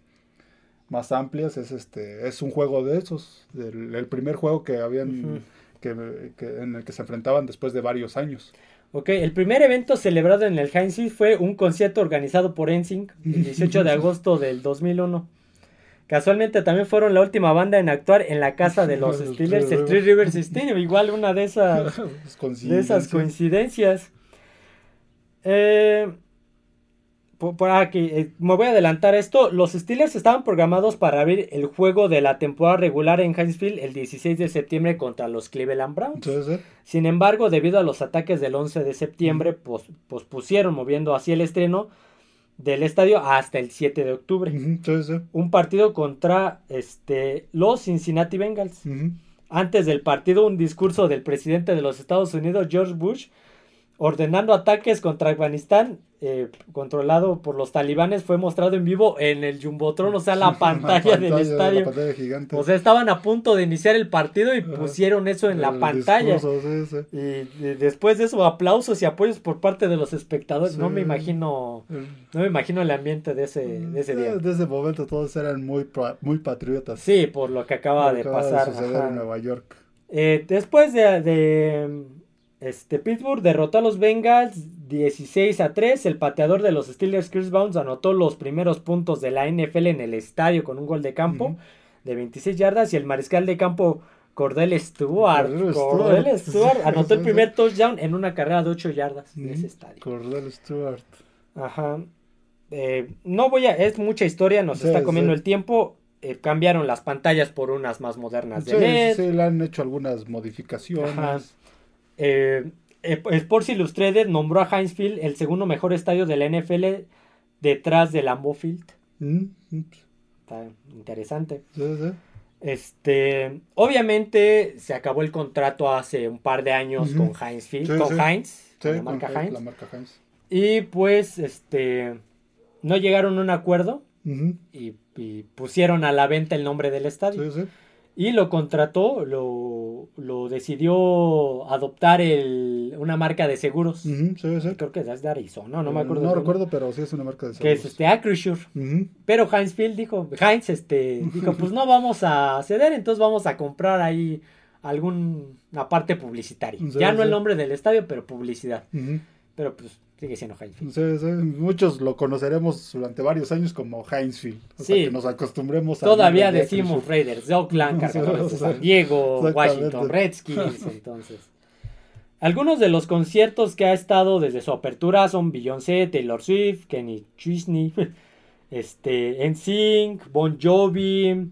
más amplias, es este, es un juego de esos, el, primer juego que habían, que, en el que se enfrentaban después de varios años. Ok, el primer evento celebrado en el Heinz fue un concierto organizado por NSYNC el 18 de agosto del 2001. Casualmente también fueron la última banda en actuar en la casa de los Steelers, el Three Rivers Stadium. Igual una de esas, de esas coincidencias. Eh, por, aquí, eh, me voy a adelantar esto. Los Steelers estaban programados para abrir el juego de la temporada regular en Hinesfield el 16 de septiembre contra los Cleveland Browns. Sin embargo, debido a los ataques del 11 de septiembre, pospusieron, moviendo así el estreno del estadio hasta el 7 de octubre. Un partido contra este, los Cincinnati Bengals. Antes del partido, un discurso del presidente de los Estados Unidos, George Bush, ordenando ataques contra Afganistán, eh, controlado por los talibanes, fue mostrado en vivo en el Jumbotron, o sea, la pantalla, del estadio. o sea, estaban a punto de iniciar el partido y pusieron eso en la pantalla. Y, después de eso, aplausos y apoyos por parte de los espectadores. No me imagino, no me imagino el ambiente de ese, de ese día. De ese momento todos eran muy, muy patriotas. Sí, por lo que acaba de pasar. en Nueva York. Eh, después de este, Pittsburgh derrotó a los Bengals 16 a 3. El pateador de los Steelers, Chris Bounds, anotó los primeros puntos de la NFL en el estadio con un gol de campo de 26 yardas. Y el mariscal de campo, Cordell Stewart, Cordell Stewart, anotó el primer touchdown en una carrera de 8 yardas en ese estadio. Cordell Stewart. Ajá. Eh, no voy a. Es mucha historia, nos está comiendo el tiempo. Eh, cambiaron las pantallas por unas más modernas de LED. Sí, le han hecho algunas modificaciones. Eh, Sports Illustrated nombró a Heinz Field el segundo mejor estadio de la NFL detrás del Lambeau Field. Mm, mm. Está interesante. Este, obviamente se acabó el contrato hace un par de años con Heinz Field, con Heinz, la, marca Heinz. Y pues, este, no llegaron a un acuerdo y, y pusieron a la venta el nombre del estadio. Sí, sí. Y lo contrató, lo, lo decidió adoptar el, una marca de seguros. Ujú, sí, sí. Creo que es de Arizona, no me acuerdo. No recuerdo, pero sí es una marca de Que es seguros. este Acrisure. Pero Heinz Field dijo, Heinz este, dijo, pues no vamos a ceder, entonces vamos a comprar ahí alguna parte publicitaria. Sí, ya no el nombre del estadio, pero publicidad. Pero pues sigue siendo Heinz Field. Sí, sí, Muchos lo conoceremos durante varios años como Heinzfield. O sea, Sí. que nos acostumbremos a. Todavía decimos Raiders, de Oakland, Cargadores de. San Diego. Washington Redskins, entonces. Algunos de los conciertos que ha estado desde su apertura son Beyoncé, Taylor Swift, Kenny Chesney, este, NSYNC, Bon Jovi,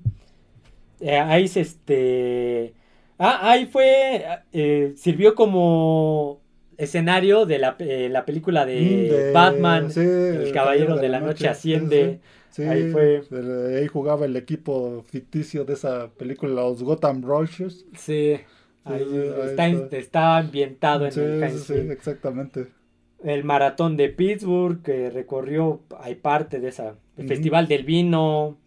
eh, ahí se, este, ah, ahí fue, eh, sirvió como escenario de la, eh, la película de, Mm, de- Batman, sí, El Caballero de la Noche Asciende. Sí, Ahí fue. el- ahí jugaba el equipo ficticio de esa película, los Gotham Royals. Sí, ahí ahí está, está. está ambientado en el Heinz sí, exactamente. El maratón de Pittsburgh, que recorrió, hay parte de esa. El. Festival del Vino.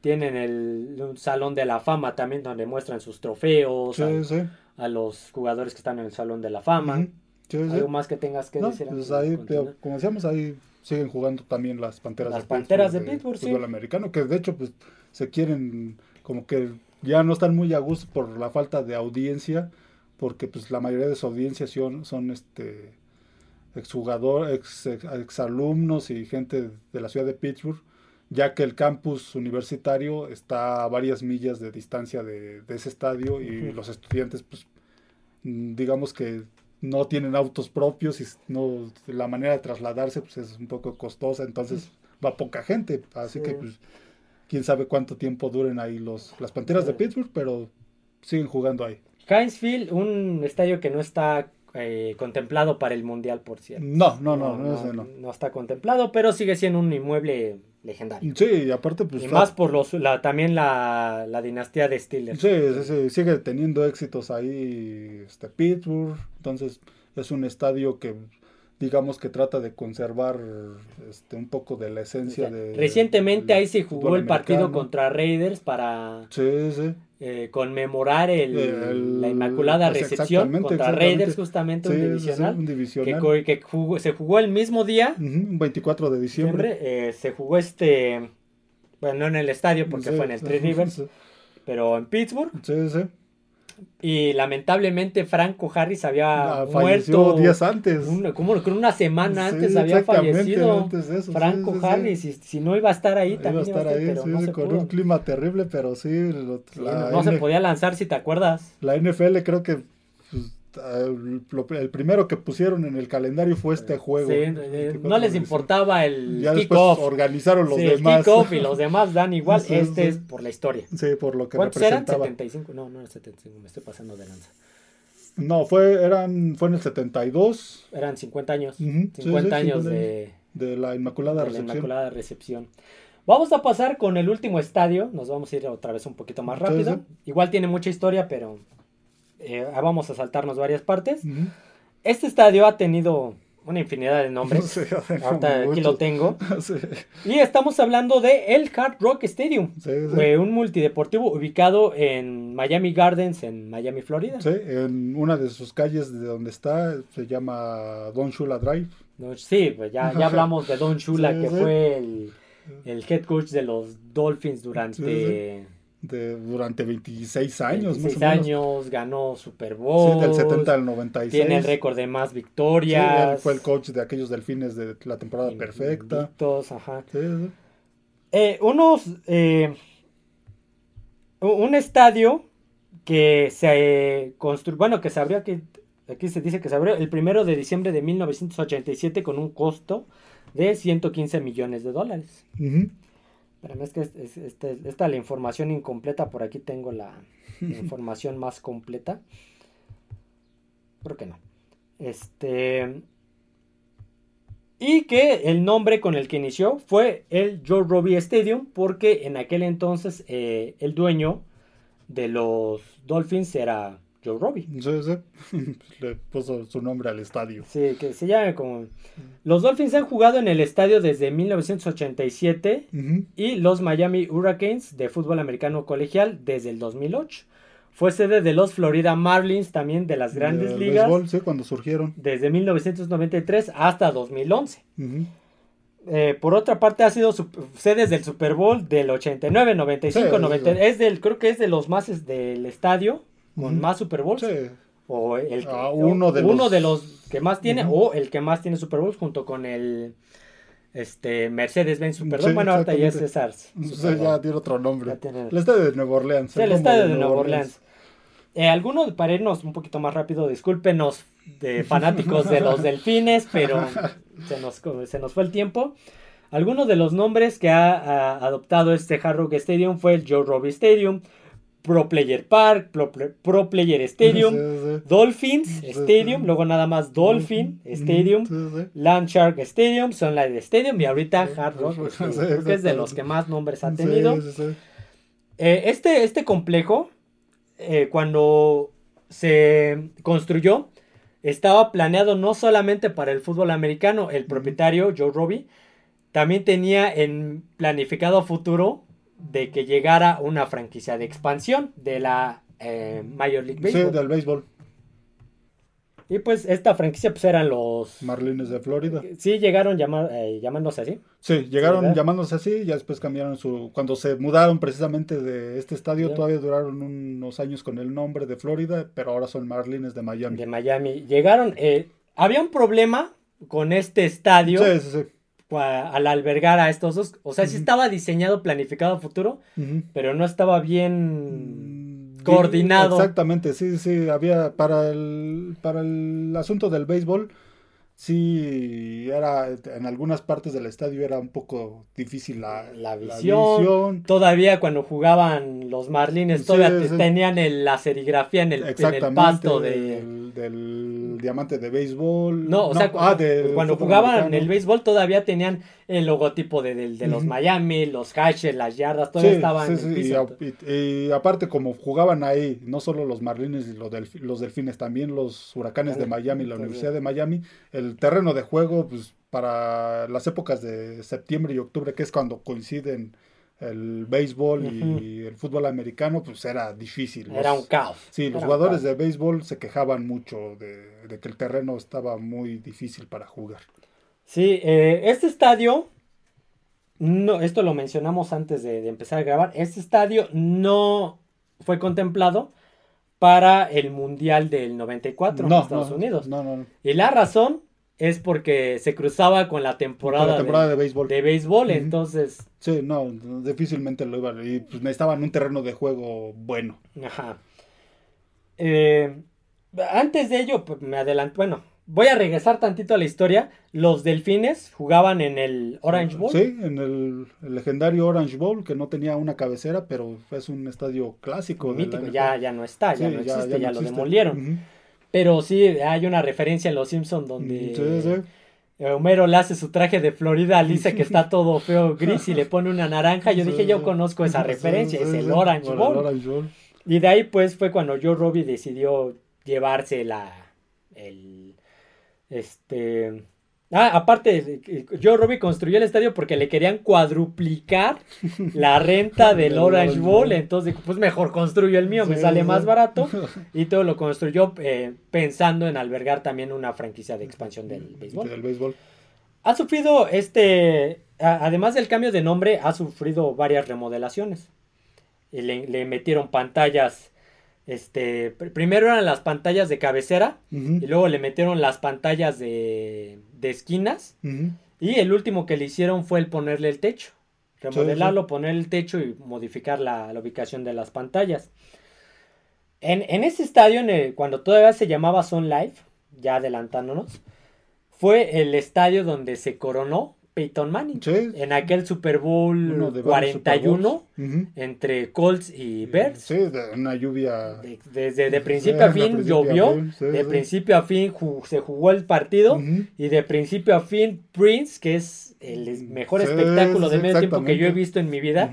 Tienen el un salón de la fama también donde muestran sus trofeos Sí, sí. A los jugadores que están en el salón de la fama. Ujú. Sí, sí. ¿Algo más que tengas que No, decir? pues ahí, pero como decíamos, ahí siguen jugando también las Panteras Las de Panteras de de Pittsburgh, sí. americano, que de hecho pues se quieren como que ya no están muy a gusto por la falta de audiencia, porque pues la mayoría de su audiencia son, son este exjugador, ex, ex, exalumnos y gente de la ciudad de Pittsburgh, ya que el campus universitario está a varias millas de distancia de, de ese estadio y los estudiantes pues mm, digamos que no tienen autos propios y no la manera de trasladarse pues es un poco costosa, entonces va poca gente, así Sí. que pues quién sabe cuánto tiempo duren ahí los las Panteras de. Pittsburgh, pero siguen jugando ahí. Heinz Field, un estadio que no está eh, contemplado para el Mundial, por cierto. No, no, no, no, ese no. no está contemplado, pero sigue siendo un inmueble legendario. Sí, y aparte pues y está- más por los, la, también la, la dinastía de Steelers. Sí, sí, sí, sigue teniendo éxitos ahí este, Pittsburgh, entonces es un estadio que digamos que trata de conservar este, un poco de la esencia de... Recientemente ahí se jugó el partido americano. contra Raiders para Sí, sí. eh, conmemorar el, El- la Inmaculada pues, Recepción exactamente, contra exactamente. Raiders, justamente Sí, un divisional. un que, divisional. co- que jugó- se jugó el mismo día, Ujú, un 24 de diciembre. eh, se jugó este, bueno, no en el estadio porque fue en el Three Rivers, pero en Pittsburgh. sí. sí. Y lamentablemente Franco Harris había Ah, falleció muerto días antes. un- como que una semana Sí, antes había fallecido antes de eso, sí, Franco sí, sí. Harris. Y si no iba a estar ahí, Iba a también estar ahí, pero no con pudo. un clima terrible, pero sí, lo- Sí, la, no se podía lanzar si te acuerdas. la NFL creo que el, primero que pusieron en el calendario fue este juego. Sí, eh, 24 no les importaba el Ya después organizaron los Sí, demás. y los demás dan igual. Sí, este es por la historia. Sí, por lo que ¿Cuántos eran? representaba. 75. No, no era 75, me estoy pasando de lanza. No, fue, eran, fue en el 72 Eran 50 años. Ujú, sí, 50 sí, años 50 de, de la Inmaculada de la Recepción. Inmaculada Recepción. Vamos a pasar con el último estadio. Nos vamos a ir otra vez un poquito más rápido. Igual tiene mucha historia, pero eh, vamos a saltarnos varias partes. Este estadio ha tenido una infinidad de nombres. Ahorita aquí lo tengo. Sí, Y estamos hablando de el Hard Rock Stadium. sí, sí. Fue un multideportivo ubicado en Miami Gardens, en Miami, Florida. Sí, en una de sus calles de donde está se llama Don Shula Drive. No, sí, pues ya, ya hablamos de Don Shula, que fue el, el head coach de los Dolphins durante De, durante 26 años, 26 más o menos. años, ganó Super Bowl. Sí, del 70 al 96. Tiene el récord de más Sí, victorias. él fue el coach de aquellos delfines de la temporada perfecta. invictos, ajá. Sí, sí. Eh, unos. eh, un estadio que se construyó. Bueno, que se abrió aquí. Aquí se dice que se abrió el primero de diciembre de 1987 con un costo de 115 millones de dólares. Ujú. Espérame, es que es- es- este- esta es la información incompleta. Por aquí tengo la, la información más completa. ¿Por qué no? Este. Y que el nombre con el que inició fue el Joe Robbie Stadium, porque en aquel entonces eh, el dueño de los Dolphins era Joe Robbie. Sí, sí. Le puso su nombre al estadio. Sí, que se llama como... Los Dolphins han jugado en el estadio desde 1987 Ujú. y los Miami Hurricanes de fútbol americano colegial desde el 2008. Fue sede de los Florida Marlins también de las grandes Del ligas béisbol, sí, cuando surgieron. desde 1993 hasta 2011. Ujú. Eh, por otra parte, ha sido sedes del Super Bowl del 89, 95, Sí, sí, 90. sí. Es del, creo que es de los más del estadio con más Super Bowls. Sí. O el que- Ah, uno de uno los- de los que más tiene, o el que más tiene Super Bowls junto con el este Mercedes-Benz Superdome. Sí, bueno, ahorita ya es. César. Sí, ya tiene otro nombre. Tiene- El estadio de Nueva Orleans. Sí, el estadio de Nueva Orleans. Orleans. Eh, algunos, para irnos un poquito más rápido, discúlpenos de fanáticos de los delfines, pero se nos, se nos fue el tiempo. Algunos de los nombres que ha, ha adoptado este Hard Rock Stadium fue el Joe Robbie Stadium, Pro Player Park, Pro, Pro Player Stadium, Sí, sí. Dolphins Sí, Stadium, luego nada más Dolphin. Stadium, Sí, sí. Land Shark Stadium, Sunlight Stadium y ahorita Hard Rock Stadium. Creo que es de los que más nombres ha tenido. Eh, este, este complejo, eh, cuando se construyó, estaba planeado no solamente para el fútbol americano, el propietario Joe Robbie también tenía en planificado futuro de que llegara una franquicia de expansión de la eh, Major League Sí, Baseball. del béisbol. Y pues esta franquicia pues eran los... Marlines de Florida. Sí, llegaron eh, llamándose así. Sí, llegaron llamándose así, ya después cambiaron su... Cuando se mudaron precisamente de este estadio, todavía duraron unos años con el nombre de Florida, pero ahora son Marlines de Miami. De Miami. Llegaron... eh, había un problema con este estadio. Sí, sí, sí. Al albergar a estos dos. O sea, sí estaba diseñado, planificado a futuro, pero no estaba bien Mm, coordinado. Exactamente, sí, sí, había para el para el asunto del béisbol, sí era en algunas partes del estadio era un poco difícil la, La visión. visión. Todavía cuando jugaban los Marlines, Sí, todavía sí. tenían el- la serigrafía en el, en el pasto de... del, del diamante de béisbol. No, o sea, ah, del cuando jugaban americano. el béisbol todavía tenían el logotipo de, de- de los. Miami, los hashes, las yardas, todavía Sí, estaban sí, en sí, el y, piso. y- y aparte como jugaban ahí, no solo los Marlines y los, los Delfines, también los Huracanes de Miami, la. Universidad de Miami, el terreno de juego, pues para las épocas de septiembre y octubre, que es cuando coinciden el béisbol y el fútbol americano, pues era difícil. Era Los- un caos. Sí, los Era jugadores de béisbol se quejaban mucho de, de que el terreno estaba muy difícil para jugar. Sí, eh, este estadio, no, esto lo mencionamos antes de, de empezar a grabar, este estadio no fue contemplado para el Mundial del 94 en No, Estados no, Unidos. No, no, no. Y la razón es porque se cruzaba con la temporada, Para la temporada de, de béisbol. de béisbol, entonces, Sí, no, difícilmente lo iban. Y pues necesitaban un terreno de juego bueno. ajá. Eh, antes de ello, pues, me adelanto, bueno, voy a regresar tantito a la historia. Los delfines jugaban en el Orange Bowl. Sí, en el, el legendario Orange Bowl, que no tenía una cabecera, pero es un estadio clásico. de la mítico, ya, ya no está, ya Sí, no existe, ya, no lo existe. demolieron. Pero sí, hay una referencia en Los Simpsons donde Sí, sí. Homero le hace su traje de Florida a Lisa que está todo feo gris y le pone una naranja. Yo dije, yo conozco esa referencia, es el. Orange Bowl. Y de ahí pues fue cuando Joe Robbie decidió llevarse la... El, este... Ah, aparte, eh, Joe Robbie construyó el estadio porque le querían cuadruplicar la renta del Orange Bowl. Entonces, pues mejor construyo el mío, me sale sí. más barato. Y todo lo construyó eh, pensando en albergar también una franquicia de expansión del béisbol. Del béisbol. Ha sufrido este, además del cambio de nombre, ha sufrido varias remodelaciones. Y le, le metieron pantallas, este, pr- primero eran las pantallas de cabecera y luego le metieron las pantallas de, de esquinas y el último que le hicieron fue el ponerle el techo. Remodelarlo, poner el techo y modificar la, la ubicación de las pantallas. En, en ese estadio, en el- cuando todavía se llamaba Sun Life, ya adelantándonos, fue el estadio donde se coronó Peyton Manning. Sí. En aquel Super Bowl de varios Super 41 Bowls. Ujú. entre Colts y Bears. Sí, de una lluvia. De- Desde de principio Sí, a fin principio a llovió, fin, sí, de principio a fin se jugó el partido y de principio a fin Prince, que es el es- mejor espectáculo de medio tiempo que yo he visto en mi vida.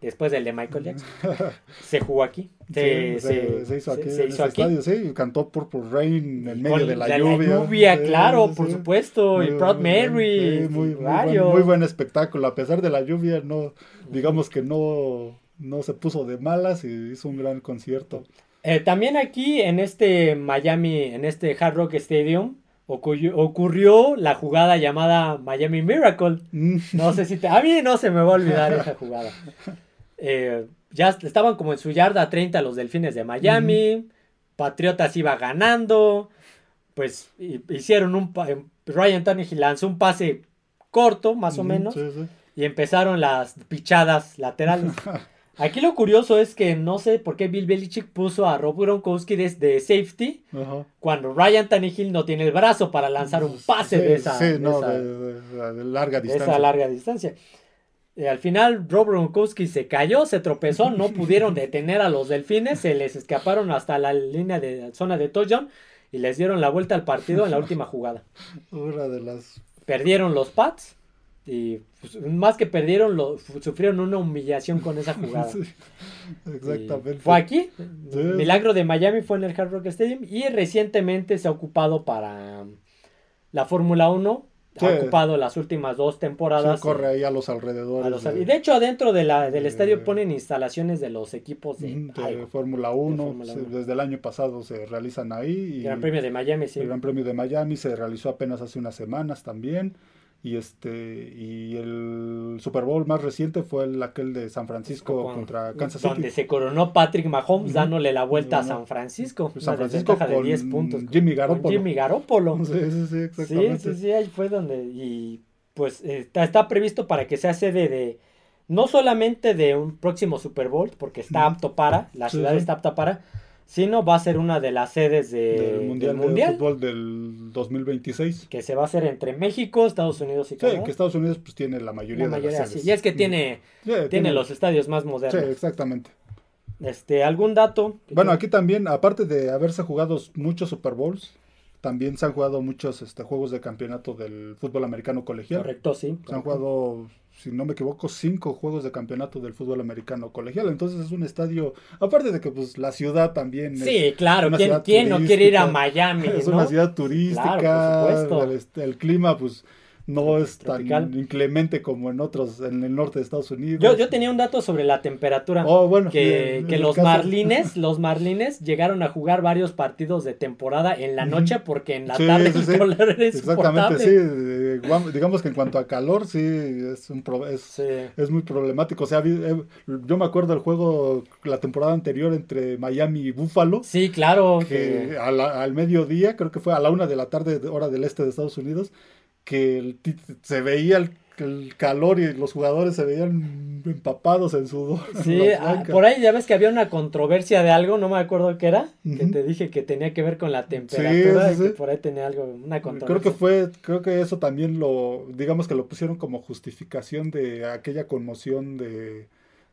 Después del de Michael Jackson. se jugó aquí. Se, Sí, se, se hizo aquí se en hizo aquí. estadio, sí, y cantó Purple Rain en medio de la, lluvia. Sí, claro, sí, por supuesto. y Muy Proud buen- Mary. y muy, muy buen, muy buen espectáculo. A pesar de la lluvia, no, digamos que no, no se puso de malas y hizo un gran concierto. Eh, también aquí en este Miami, en este Hard Rock Stadium, ocurrió, ocurrió la jugada llamada Miami Miracle. Mm. No sé si te... A mí no se me va a olvidar esa jugada. Eh, ya estaban como en su yarda 30 los Delfines de Miami. Patriotas iba ganando. Pues hi- hicieron un... Ryan Tannehill lanzó un pase corto, más o menos. sí, sí. Y empezaron las pichadas laterales. Aquí lo curioso es que no sé por qué Bill Belichick puso a Rob Gronkowski desde safety cuando Ryan Tannehill no tiene el brazo para lanzar un pase Sí, de esa, sí, de no, esa- de, de- de larga de distancia. esa larga distancia. Eh, al final Rob Gronkowski se cayó, se tropezó, no pudieron detener a los delfines, se les escaparon hasta la línea de zona de touchdown y les dieron la vuelta al partido en la última jugada. Una de las Perdieron los Pats y pues, más que perdieron, lo, sufrieron una humillación con esa jugada. Sí, exactamente. Y Fue aquí. Sí. Milagro de Miami fue en el Hard Rock Stadium y recientemente se ha ocupado para la Fórmula 1. Sí. Ha ocupado las últimas dos Sí, temporadas. corre eh, ahí a los alrededores. a los- de- y de hecho, adentro de la, del de- estadio ponen instalaciones de los equipos de. Fórmula 1. Fórmula sí, 1. Desde el año pasado se realizan ahí. Y Gran Premio de Miami, sí. El Gran Premio de Miami se realizó apenas hace unas semanas también. Y este y el Super Bowl más reciente fue el aquel de San Francisco Con- contra Kansas donde City. se coronó Patrick Mahomes dándole la vuelta a. San Francisco. San una Francisco desventaja de con 10 puntos. Jimmy Con Garoppolo. Jimmy Garoppolo. Sí, sí, sí, Sí, exactamente. sí, sí, ahí fue donde. Y pues está, está previsto para que sea sede de. No solamente de un próximo Super Bowl, porque está apto para, la Sí, ciudad sí. está apta para, sino va a ser una de las sedes de, del del mundial, mundial, de fútbol del 2026. que se va a hacer entre México, Estados Unidos y Sí, Canadá. que Estados Unidos pues tiene la mayoría, La de mayoría, las sí. sedes. Y es que tiene, Sí, tiene los estadios más Sí, modernos. exactamente. Este, ¿algún dato? Bueno, aquí también, aparte de haberse jugado muchos Super Bowls, también se han jugado muchos este, juegos de campeonato del fútbol americano colegial. Correcto, sí. Se han jugado, si no me equivoco, cinco juegos de campeonato del fútbol americano colegial. Entonces es un estadio, aparte de que pues la ciudad también es, Sí, claro. una ¿Quién, ciudad quién no quiere ir a. Miami? es ¿no? una ciudad turística, Claro, por supuesto. el, el clima pues no es Tropical. tan inclemente como en otros, en el norte de Estados Unidos. Yo, yo tenía un dato sobre la temperatura. Oh, bueno, que, los caso- marlines, los marlines llegaron a jugar varios partidos de temporada en la noche porque en la Sí, tarde sí, el sí. calor era Exactamente, sí. eh, digamos que en cuanto a calor, sí, es, un pro- es, es muy problemático. O sea, eh, yo me acuerdo del juego la temporada anterior entre Miami y Buffalo, Sí, claro. que que- a la- al mediodía, creo que fue a la una de la tarde, de- hora del este de Estados Unidos, que el se veía el, el calor y los jugadores se veían empapados en sudor. Sí, ah, por ahí ya ves que había una controversia de algo, no me acuerdo qué era, que te dije que tenía que ver con la temperatura, sí, y que por ahí tenía algo, una Creo controversia. que fue, creo que eso también lo, digamos que lo pusieron como justificación de aquella conmoción de,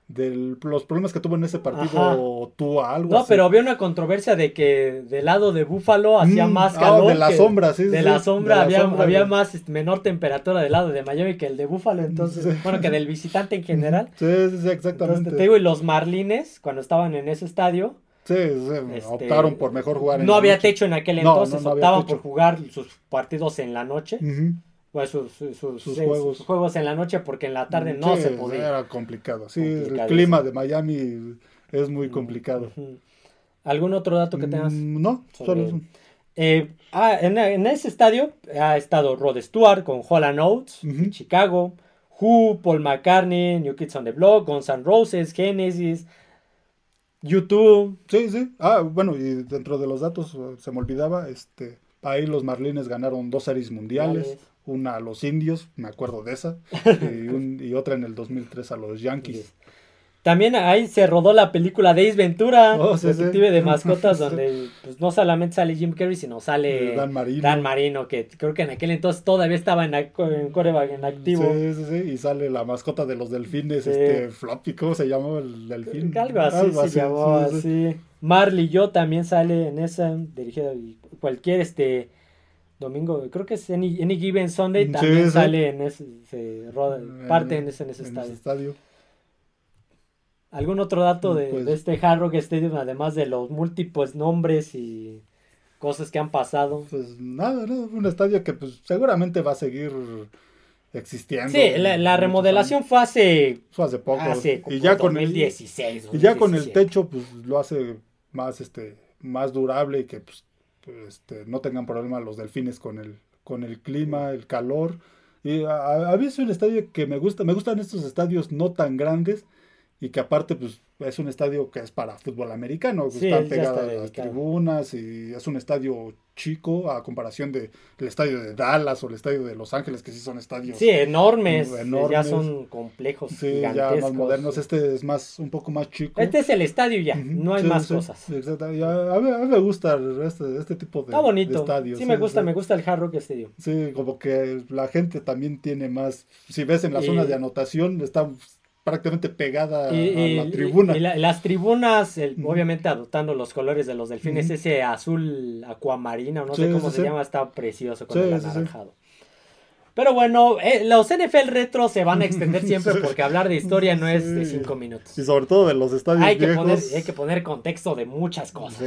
de los problemas que tuvo en ese partido. Tua, algo No, así. pero había una controversia de que del lado de Búfalo hacía Mm, más ah, calor. de la que- sombra, sí, De sí, la sombra de la había, sombra, había más este, menor temperatura del lado de Miami que el de Búfalo, entonces, Sí. bueno, que del visitante en general. Sí, sí, sí, Entonces, exactamente. te digo, y los Marlines, cuando estaban en ese estadio, Sí, sí, Este, optaron por mejor jugar en no había noche. techo en aquel No, entonces, no, no había optaban por jugar sus partidos en la noche, Ujú. Bueno, sus, sus- sus- Sus sí, juegos. juegos en la noche porque en la tarde no Sí, se podía. Era complicado. Sí, el clima de Miami es muy complicado. Ujú. ¿Algún otro dato que tengas? Mm, no, sobre- solo eso. Eh, ah, en, en ese estadio ha estado Rod Stewart con Holland Oates, Chicago, Who, Paul McCartney, New Kids on the Block, Guns N' Roses, Genesis, YouTube. Sí, sí. Ah, bueno, y dentro de los datos se me olvidaba, este, ahí los Marlines ganaron dos series mundiales, Mundiales. Una a los Indios, me acuerdo de esa, y, un- y otra en el 2003 a los Yankees. También ahí se rodó la película de Ace Ventura, Oh, sí, sí. Detective de mascotas, donde pues, no solamente sale Jim Carrey, sino sale Eh, Dan Marino. Dan Marino, que creo que en aquel entonces todavía estaba en, en coreback en activo. Sí, sí, sí, y sale la mascota de los delfines, Sí. este, Floppy, ¿cómo se llamaba el delfín? Algo así se llamó, sí, sí. así. Marley yo también sale en esa, dirigida cualquier este domingo, creo que es Any, Any Given Sunday, también sí. sale en ese, se roda, parte en ese, en ese estadio. estadio. ¿Algún otro dato de, Pues- de este Hard Rock Stadium, además de los múltiples nombres y cosas que han pasado? Pues nada, nada, un estadio que pues seguramente va a seguir existiendo. Sí, la, remodelación fue hace. Fue hace poco. hace y ya con el 2016. y ya con el 2017. techo pues lo hace más este más durable y que pues, este, no tengan problema los delfines con el con el clima, el calor. Y a, a- mí es un estadio que me gusta, me gustan estos estadios no tan grandes y que aparte pues es un estadio que es para fútbol americano, Sí, están está pegadas las tribunas y es un estadio chico a comparación de el estadio de Dallas o el estadio de Los Ángeles que sí son estadios Sí, enormes, Enormes. ya son complejos, sí, ya más modernos. Este es más un poco más chico. Este es el estadio ya, no hay sí, más cosas. exacto. A, mí, a mí me gusta este, este tipo de, Está bonito. de estadios. sí, me gusta, me gusta el Hard Rock Stadium. Sí, como que la gente también tiene más. Si ves en la Y- zona de anotación, está prácticamente pegada Y, a la tribuna. y la- las tribunas, el- obviamente adoptando los colores de los delfines, ese azul acuamarina, o no Sí, sé cómo sí, se sí. llama, está precioso con el anaranjado. Pero bueno, eh, los NFL retro se van a extender siempre porque hablar de historia no es de cinco minutos. Y sobre todo de los estadios Hay que, viejos. poner, hay que poner contexto de muchas cosas.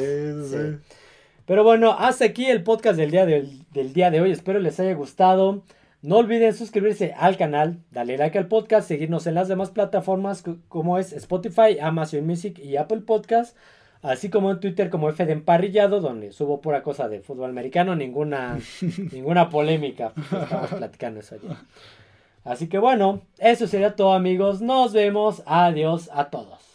Pero bueno, hasta aquí el podcast del día de, del día de hoy. Espero les haya gustado. No olviden suscribirse al canal, darle like al podcast, seguirnos en las demás plataformas co- como es Spotify, Amazon Music y Apple Podcast, así como en Twitter como F de Emparrillado, donde subo pura cosa de fútbol americano, ninguna, ninguna polémica. Estamos platicando eso ayer. Así que bueno, eso sería todo amigos. Nos vemos. Adiós a todos.